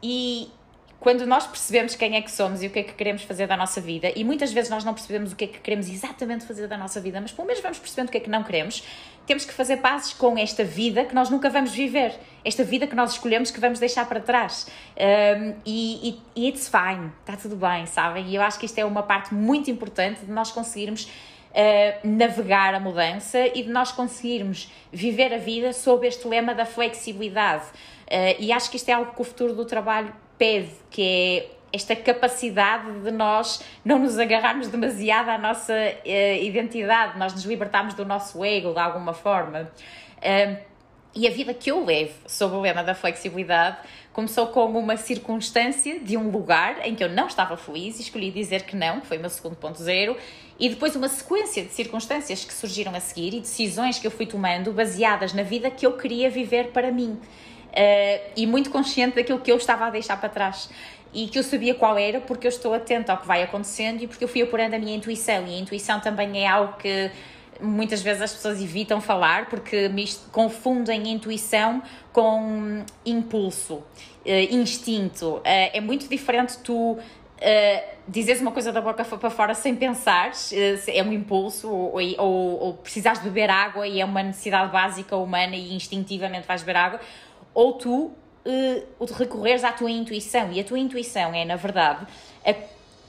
e, quando nós percebemos quem é que somos e o que é que queremos fazer da nossa vida, e muitas vezes nós não percebemos o que é que queremos exatamente fazer da nossa vida, mas pelo menos vamos percebendo o que é que não queremos, temos que fazer pazes com esta vida que nós nunca vamos viver, esta vida que nós escolhemos que vamos deixar para trás. Um, e, e, e it's fine, está tudo bem, sabem? E eu acho que isto é uma parte muito importante de nós conseguirmos. Uh, navegar a mudança e de nós conseguirmos viver a vida sob este lema da flexibilidade. Uh, e acho que isto é algo que o futuro do trabalho pede, que é esta capacidade de nós não nos agarrarmos demasiado à nossa uh, identidade, nós nos libertarmos do nosso ego de alguma forma. Uh, e a vida que eu levo sob o lema da flexibilidade começou com uma circunstância de um lugar em que eu não estava feliz e escolhi dizer que não, que foi o meu segundo ponto zero, e depois uma sequência de circunstâncias que surgiram a seguir e decisões que eu fui tomando baseadas na vida que eu queria viver para mim uh, e muito consciente daquilo que eu estava a deixar para trás e que eu sabia qual era porque eu estou atenta ao que vai acontecendo e porque eu fui apurando a minha intuição e a intuição também é algo que muitas vezes as pessoas evitam falar porque confundem intuição com impulso, uh, instinto. Uh, é muito diferente tu uh, dizes uma coisa da boca para fora sem pensar, é um impulso, ou, ou, ou precisares beber água e é uma necessidade básica humana e instintivamente vais beber água, ou tu uh, recorreres à tua intuição. E a tua intuição é, na verdade, a,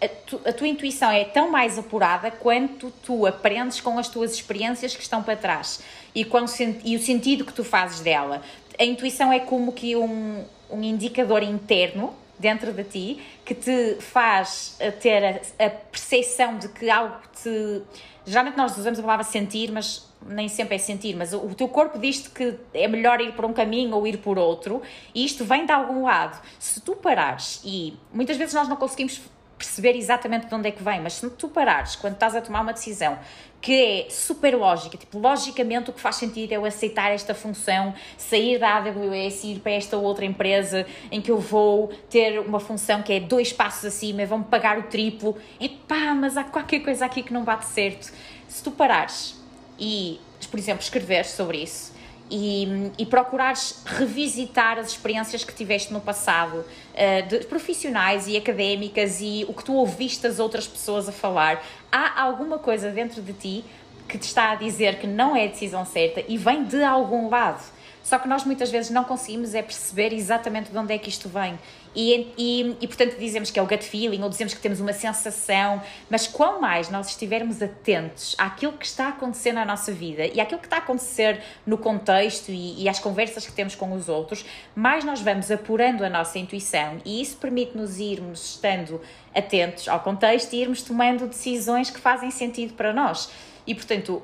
a, tu, a tua intuição é tão mais apurada quanto tu aprendes com as tuas experiências que estão para trás e, com, e o sentido que tu fazes dela. A intuição é como que um, um indicador interno dentro de ti que te faz eh, ter a, a percepção de que algo te. Geralmente nós usamos a palavra sentir, mas nem sempre é sentir, mas o, teu corpo diz-te que é melhor ir por um caminho ou ir por outro, e isto vem de algum lado. Se tu parares, e muitas vezes nós não conseguimos perceber exatamente de onde é que vem, mas se tu parares quando estás a tomar uma decisão que é super lógica, tipo, logicamente o que faz sentido é eu aceitar esta função, sair da AWS e ir para esta outra empresa em que eu vou ter uma função que é dois passos acima e vão-me pagar o triplo, e pá, mas há qualquer coisa aqui que não bate certo. Se tu parares e, por exemplo, escrever sobre isso e, e procurares revisitar as experiências que tiveste no passado, uh, de, profissionais e académicas e o que tu ouviste as outras pessoas a falar, há alguma coisa dentro de ti que te está a dizer que não é a decisão certa e vem de algum lado. Só que nós muitas vezes não conseguimos é perceber exatamente de onde é que isto vem. E, e, e, portanto dizemos que é o gut feeling ou dizemos que temos uma sensação, mas quão mais nós estivermos atentos àquilo que está a acontecer na nossa vida e àquilo que está a acontecer no contexto e, e às conversas que temos com os outros, mais nós vamos apurando a nossa intuição e isso permite-nos irmos estando atentos ao contexto e irmos tomando decisões que fazem sentido para nós. E portanto,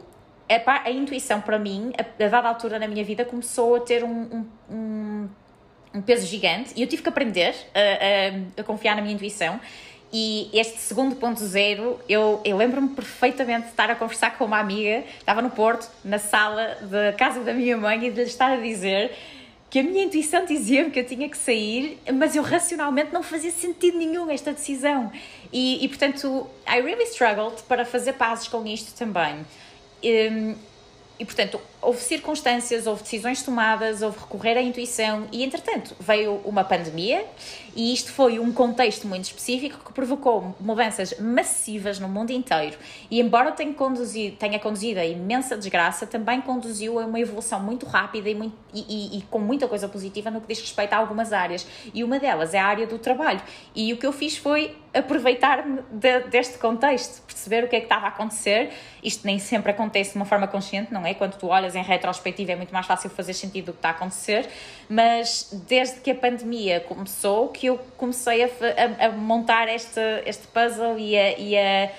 a, a intuição para mim, a, a, dada altura na minha vida, começou a ter um, um, um, um peso gigante e eu tive que aprender a, a, a confiar na minha intuição. E este segundo ponto zero, eu, eu lembro-me perfeitamente de estar a conversar com uma amiga, estava no Porto, na sala da casa da minha mãe, e de lhe estar a dizer que a minha intuição dizia-me que eu tinha que sair, mas eu racionalmente não fazia sentido nenhum esta decisão. E, e portanto, I really struggled para fazer pazes com isto também. Um, e, portanto, houve circunstâncias, houve decisões tomadas, houve recorrer à intuição e, entretanto, veio uma pandemia e isto foi um contexto muito específico que provocou mudanças massivas no mundo inteiro. E, embora tenha conduzido, tenha conduzido a imensa desgraça, também conduziu a uma evolução muito rápida e, muito, e, e, e com muita coisa positiva no que diz respeito a algumas áreas. E uma delas é a área do trabalho. E o que eu fiz foi aproveitar-me de, deste contexto, perceber o que é que estava a acontecer. Isto nem sempre acontece de uma forma consciente, não é? Quando tu olhas em retrospectiva é muito mais fácil fazer sentido do que está a acontecer, mas desde que a pandemia começou, que eu comecei a, a, a montar este, este puzzle e a, e a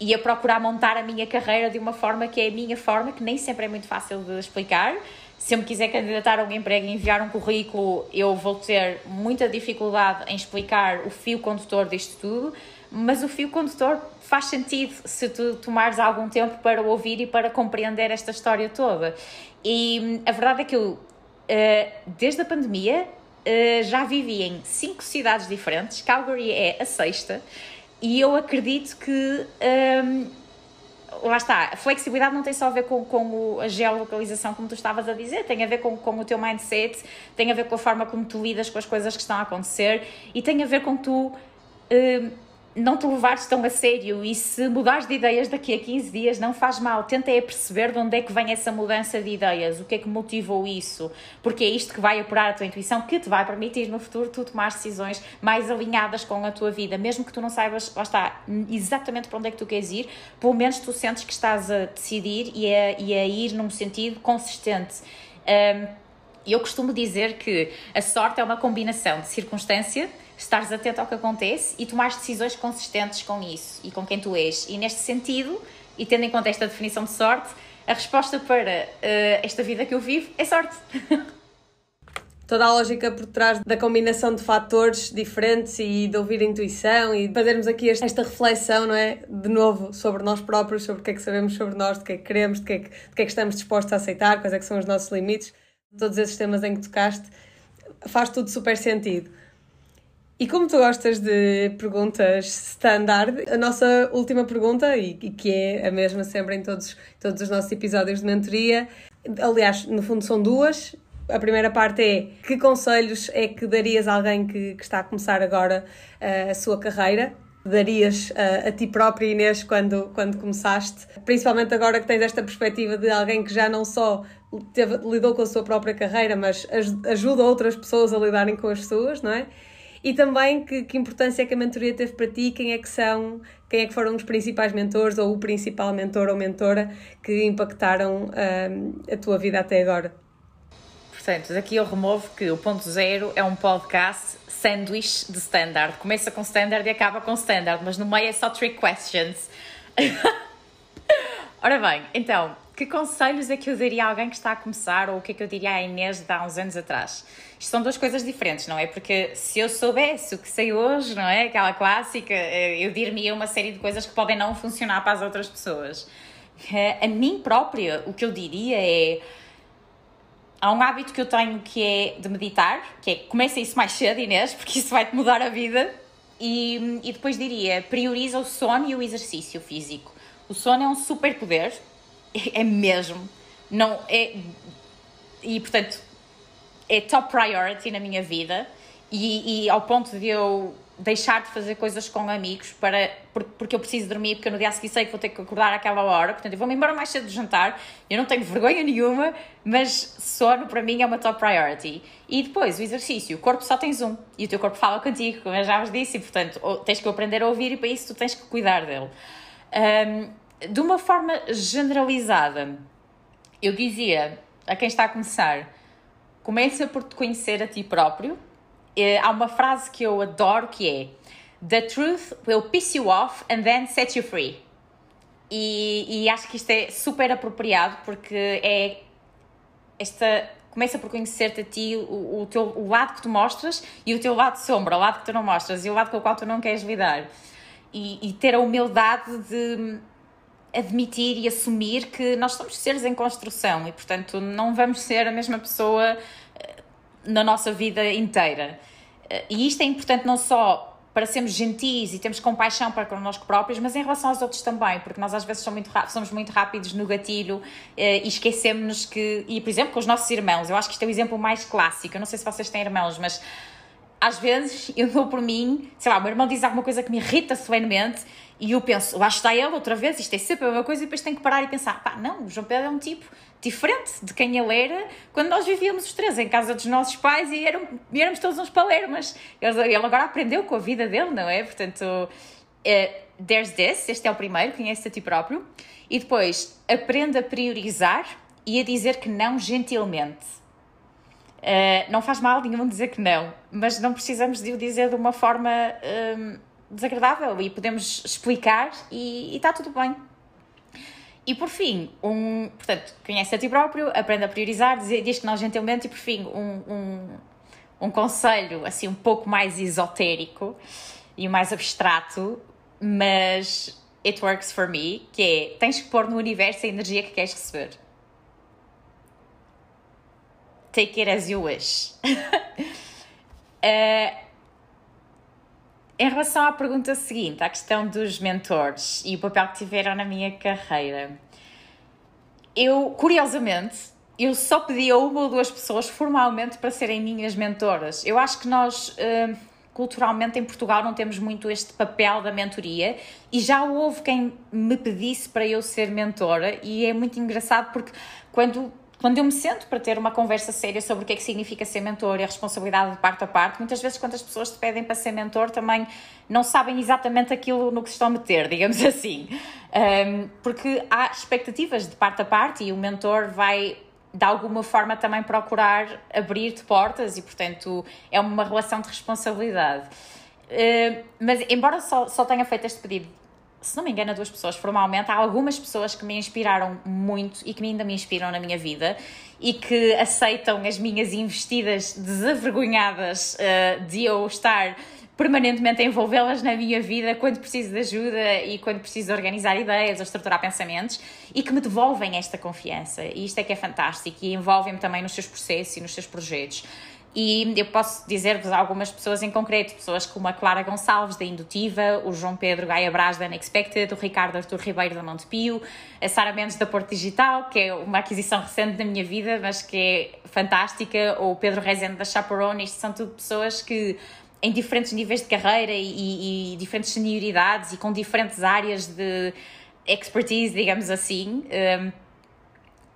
e a procurar montar a minha carreira de uma forma que é a minha forma, que nem sempre é muito fácil de explicar. Se eu me quiser candidatar a um emprego e enviar um currículo, eu vou ter muita dificuldade em explicar o fio condutor disto tudo, mas o fio condutor faz sentido se tu tomares algum tempo para ouvir e para compreender esta história toda. E hum, a verdade é que eu, eh, desde a pandemia, eh, já vivi em cinco cidades diferentes, Calgary é a sexta, e eu acredito que. Um, lá está, a flexibilidade não tem só a ver com, com a geolocalização, como tu estavas a dizer, tem a ver com, com o teu mindset, tem a ver com a forma como tu lidas com as coisas que estão a acontecer e tem a ver com tu. Um, não te levares tão a sério e se mudares de ideias daqui a 15 dias não faz mal, tenta é perceber de onde é que vem essa mudança de ideias, o que é que motivou isso, porque é isto que vai apurar a tua intuição, que te vai permitir no futuro tu tomar decisões mais alinhadas com a tua vida, mesmo que tu não saibas, lá está, exatamente para onde é que tu queres ir, pelo menos tu sentes que estás a decidir e a, e a ir num sentido consistente. Um, eu costumo dizer que a sorte é uma combinação de circunstância, estares atento ao que acontece e tomares decisões consistentes com isso e com quem tu és. E neste sentido, e tendo em conta esta definição de sorte, a resposta para uh, esta vida que eu vivo é sorte. [laughs] Toda a lógica por trás da combinação de fatores diferentes e de ouvir a intuição e fazermos aqui esta reflexão, não é? De novo, sobre nós próprios, sobre o que é que sabemos sobre nós, do que é que queremos, do que é que, do que, é que estamos dispostos a aceitar, quais é que são os nossos limites. Todos esses temas em que tocaste, faz tudo super sentido. E como tu gostas de perguntas standard, a nossa última pergunta, e, e que é a mesma sempre em todos, todos os nossos episódios de mentoria, aliás, no fundo são duas. A primeira parte é que conselhos é que darias a alguém que, que está a começar agora uh, a sua carreira? Darias uh, a ti própria, Inês, quando, quando começaste? Principalmente agora que tens esta perspectiva de alguém que já não só teve, lidou com a sua própria carreira, mas ajuda outras pessoas a lidarem com as suas, não é? E também que, que importância é que a mentoria teve para ti, quem é que são, quem é que foram os principais mentores ou o principal mentor ou mentora que impactaram um, a tua vida até agora? Portanto, aqui eu removo que o ponto zero é um podcast sanduíche de standard. Começa com standard e acaba com standard, mas no meio é só trick questions. [laughs] Ora bem, então, que conselhos é que eu daria a alguém que está a começar ou o que é que eu diria à Inês de há uns anos atrás? Isto são duas coisas diferentes, não é? Porque se eu soubesse o que sei hoje, não é? Aquela clássica, eh, eu dir-me uma série de coisas que podem não funcionar para as outras pessoas. Eh, a mim própria, o que eu diria é. Há um hábito que eu tenho que é de meditar, que é começa isso mais cedo, Inês, porque isso vai-te mudar a vida. E, e depois diria, prioriza o sono e o exercício físico. O sono é um superpoder, é mesmo. Não é. E portanto, é top priority na minha vida. e, e ao ponto de eu deixar de fazer coisas com amigos para, porque eu preciso dormir, porque no dia a seguir sei que vou ter que acordar àquela hora, portanto eu vou-me embora mais cedo do jantar, eu não tenho vergonha nenhuma, mas sono para mim é uma top priority. E depois o exercício, o corpo só tens um, e o teu corpo fala contigo, como eu já vos disse, e portanto tens que aprender a ouvir e para isso tu tens que cuidar dele. Um, de uma forma generalizada, eu dizia a quem está a começar, começa por te conhecer a ti próprio, há uma frase que eu adoro que é The truth will piss you off and then set you free. E, e acho que isto é super apropriado porque é esta começa por conhecer-te a ti, o, o, teu, o lado que tu mostras e o teu lado de sombra, o lado que tu não mostras e o lado com o qual tu não queres lidar. E, e, ter a humildade de admitir e assumir que nós somos seres em construção e, portanto, não vamos ser a mesma pessoa na nossa vida inteira. Eh, e isto é importante não só para sermos gentis e termos compaixão para connosco próprios, mas em relação aos outros também, porque nós às vezes somos muito, somos muito rápidos no gatilho eh, e esquecemos-nos que, e por exemplo, com os nossos irmãos, eu acho que isto é o exemplo mais clássico, eu não sei se vocês têm irmãos, mas às vezes eu dou por mim, sei lá, o meu irmão diz alguma coisa que me irrita solenemente e eu penso, lá está ele outra vez, isto é sempre a mesma coisa, e depois tenho que parar e pensar, pá, não, o João Pedro é um tipo diferente de quem ele era quando nós vivíamos os três em casa dos nossos pais e, eram, éramos todos uns palermas. Ele, ele agora aprendeu com a vida dele, não é? Portanto, uh, there's this, este é o primeiro, conhece a ti próprio. E depois, aprenda a priorizar e a dizer que não gentilmente. Uh, não faz mal nenhum dizer que não, mas não precisamos de o dizer de uma forma um, desagradável e podemos explicar e, e está tudo bem. E por fim, um, portanto, conhece a ti próprio, aprende a priorizar, diz, diz que não gentilmente, e por fim, um, um, um conselho assim um pouco mais esotérico e mais abstrato, mas it works for me, que é tens que pôr no universo a energia que queres receber. Take it as you wish. uh, [laughs] Em relação à pergunta seguinte, à questão dos mentores e o papel que tiveram na minha carreira, eu, curiosamente, eu só pedi a uma ou duas pessoas formalmente para serem minhas mentoras. Eu acho que nós, uh, culturalmente, em Portugal, não temos muito este papel da mentoria e já houve quem me pedisse para eu ser mentora, e é muito engraçado porque quando quando eu me sento para ter uma conversa séria sobre o que é que significa ser mentor e a responsabilidade de parte a parte, muitas vezes quando as pessoas te pedem para ser mentor também não sabem exatamente aquilo no que se estão a meter, [laughs] digamos assim. Um, porque há expectativas de parte a parte e o mentor vai de alguma forma também procurar abrir-te portas e, portanto, é uma relação de responsabilidade. Uh, mas, embora só, só tenha feito este pedido se não me engano, duas pessoas formalmente. Há algumas pessoas que me inspiraram muito e que ainda me inspiram na minha vida e que aceitam as minhas investidas desavergonhadas uh, de eu estar permanentemente a envolvê-las na minha vida quando preciso de ajuda e quando preciso organizar ideias ou estruturar pensamentos e que me devolvem esta confiança. E isto é que é fantástico e envolvem-me também nos seus processos e nos seus projetos. E eu posso dizer-vos algumas pessoas em concreto, pessoas como a Clara Gonçalves, da Indutiva, o João Pedro Gaia Braz, da Unexpected, o Ricardo Artur Ribeiro, da Montepio, a Sara Mendes, da Porto Digital, que é uma aquisição recente da minha vida, mas que é fantástica, ou o Pedro Rezende, da Chaperone, isto são tudo pessoas que em diferentes níveis de carreira e, e, diferentes senioridades e com diferentes áreas de expertise, digamos assim, um, se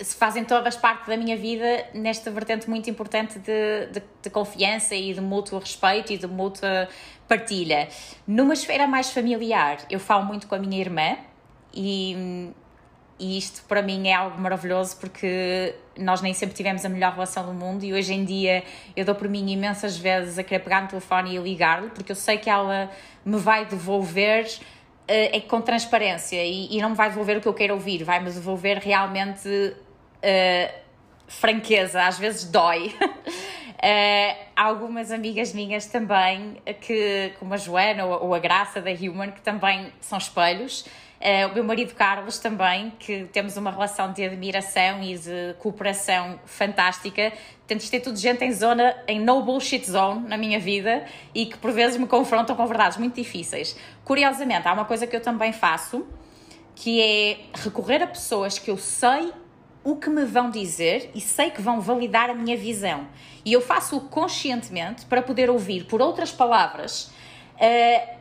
fazem todas parte da minha vida nesta vertente muito importante de, de, de, confiança e de mútuo respeito e de mútua partilha. Numa esfera mais familiar, eu falo muito com a minha irmã e, e isto para mim é algo maravilhoso porque nós nem sempre tivemos a melhor relação do mundo e hoje em dia eu dou por mim imensas vezes a querer pegar no telefone e ligar-lhe porque eu sei que ela me vai devolver uh, é com transparência e, e, não me vai devolver o que eu quero ouvir, vai-me devolver realmente uh, franqueza, às vezes dói. Uh, [laughs] algumas amigas minhas também, que, como a Joana ou, ou a Graça da Human, que também são espelhos. Uh, o meu marido Carlos também, que temos uma relação de admiração e de cooperação fantástica. Isto é tudo gente em zona, em no bullshit zone na minha vida e que por vezes me confrontam com verdades muito difíceis. Curiosamente, há uma coisa que eu também faço, que é recorrer a pessoas que eu sei o que me vão dizer e sei que vão validar a minha visão. E eu faço-o conscientemente para poder ouvir, por outras palavras, uh,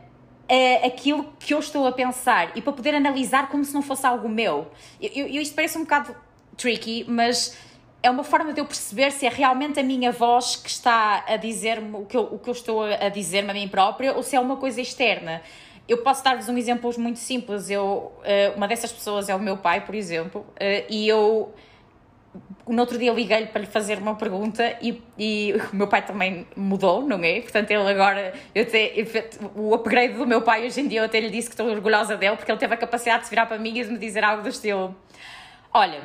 uh, aquilo que eu estou a pensar e para poder analisar como se não fosse algo meu. Eu, eu, isto parece um bocado tricky, mas é uma forma de eu perceber se é realmente a minha voz que está a dizer-me o, o que eu estou a dizer-me a mim própria ou se é uma coisa externa. Eu posso dar-vos um exemplo muito simples. Eu, eh, uma dessas pessoas é o meu pai, por exemplo, eh, e eu no outro dia liguei-lhe para lhe fazer uma pergunta e, e, [laughs] o meu pai também mudou, não é? Portanto, ele agora, eu o upgrade do meu pai hoje em dia, eu até lhe disse que estou orgulhosa dele porque ele teve a capacidade de se virar para mim e de me dizer algo do estilo: Olha,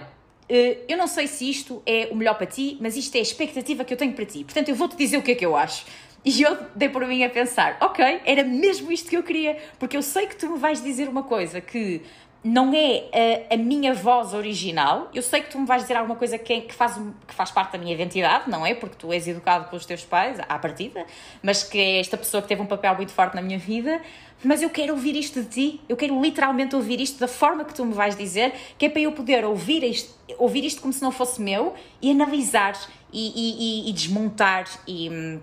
eh, eu não sei se isto é o melhor para ti, mas isto é a expectativa que eu tenho para ti. Portanto, eu vou-te dizer o que é que eu acho. E eu dei por mim a pensar, ok, era mesmo isto que eu queria, porque eu sei que tu me vais dizer uma coisa que não é a, a, minha voz original. Eu sei que tu me vais dizer alguma coisa que, que, faz, que faz parte da minha identidade, não é? Porque tu és educado pelos teus pais, à partida, mas que é esta pessoa que teve um papel muito forte na minha vida. Mas eu quero ouvir isto de ti, eu quero literalmente ouvir isto da forma que tu me vais dizer, que é para eu poder ouvir isto, ouvir isto como se não fosse meu e analisar e, e, e desmontar e,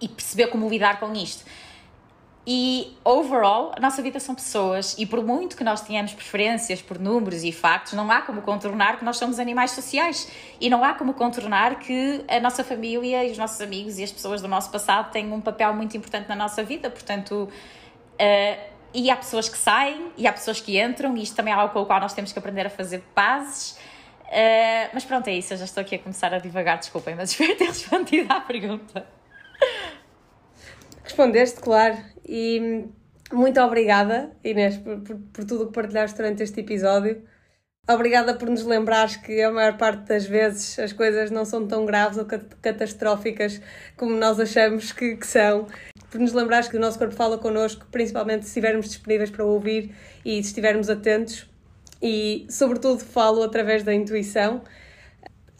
e perceber como lidar com isto. E, overall, a nossa vida são pessoas, e por muito que nós tenhamos preferências por números e factos, não há como contornar que nós somos animais sociais. E não há como contornar que a nossa família e os nossos amigos e as pessoas do nosso passado têm um papel muito importante na nossa vida. Portanto, uh, e há pessoas que saem, e há pessoas que entram, e isto também é algo com o qual nós temos que aprender a fazer pazes. Uh, mas pronto, é isso. Eu já estou aqui a começar a divagar, desculpem, mas [laughs] espero ter respondido à pergunta. Respondeste, claro. E muito obrigada, Inês, por, por, por tudo o que partilhaste durante este episódio. Obrigada por nos lembrares que a maior parte das vezes as coisas não são tão graves ou catastróficas como nós achamos que, que são. Por nos lembrares que o nosso corpo fala connosco, principalmente se estivermos disponíveis para ouvir e se estivermos atentos. E, sobretudo, falo através da intuição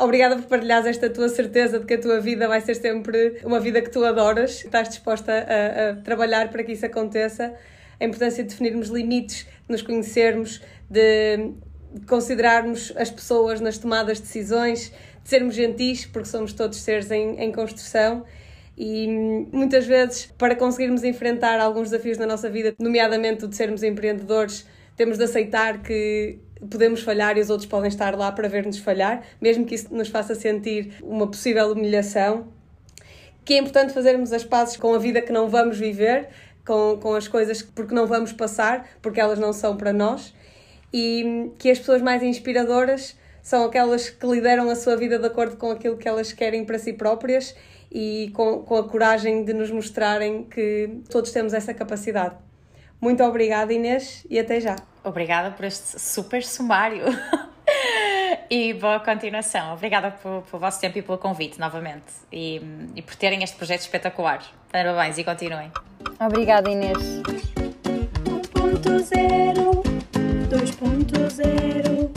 Obrigada por partilhares esta tua certeza de que a tua vida vai ser sempre uma vida que tu adoras, estás disposta a, a trabalhar para que isso aconteça. A importância de definirmos limites, de nos conhecermos, de considerarmos as pessoas nas tomadas de decisões, de sermos gentis, porque somos todos seres em, em construção. E muitas vezes, para conseguirmos enfrentar alguns desafios na nossa vida, nomeadamente o de sermos empreendedores, temos de aceitar que podemos falhar e os outros podem estar lá para ver-nos falhar, mesmo que isso nos faça sentir uma possível humilhação. Que é importante fazermos as pazes com a vida que não vamos viver, com, com as coisas porque não vamos passar, porque elas não são para nós, e que as pessoas mais inspiradoras são aquelas que lideram a sua vida de acordo com aquilo que elas querem para si próprias e com, com a coragem de nos mostrarem que todos temos essa capacidade. Muito obrigada, Inês, e até já obrigada por este super sumário. [laughs] e boa continuação. Obrigada pelo, vosso tempo e pelo convite novamente e, e por terem este projeto espetacular. Parabéns e continuem. Obrigada, Inês. 1.0 2.0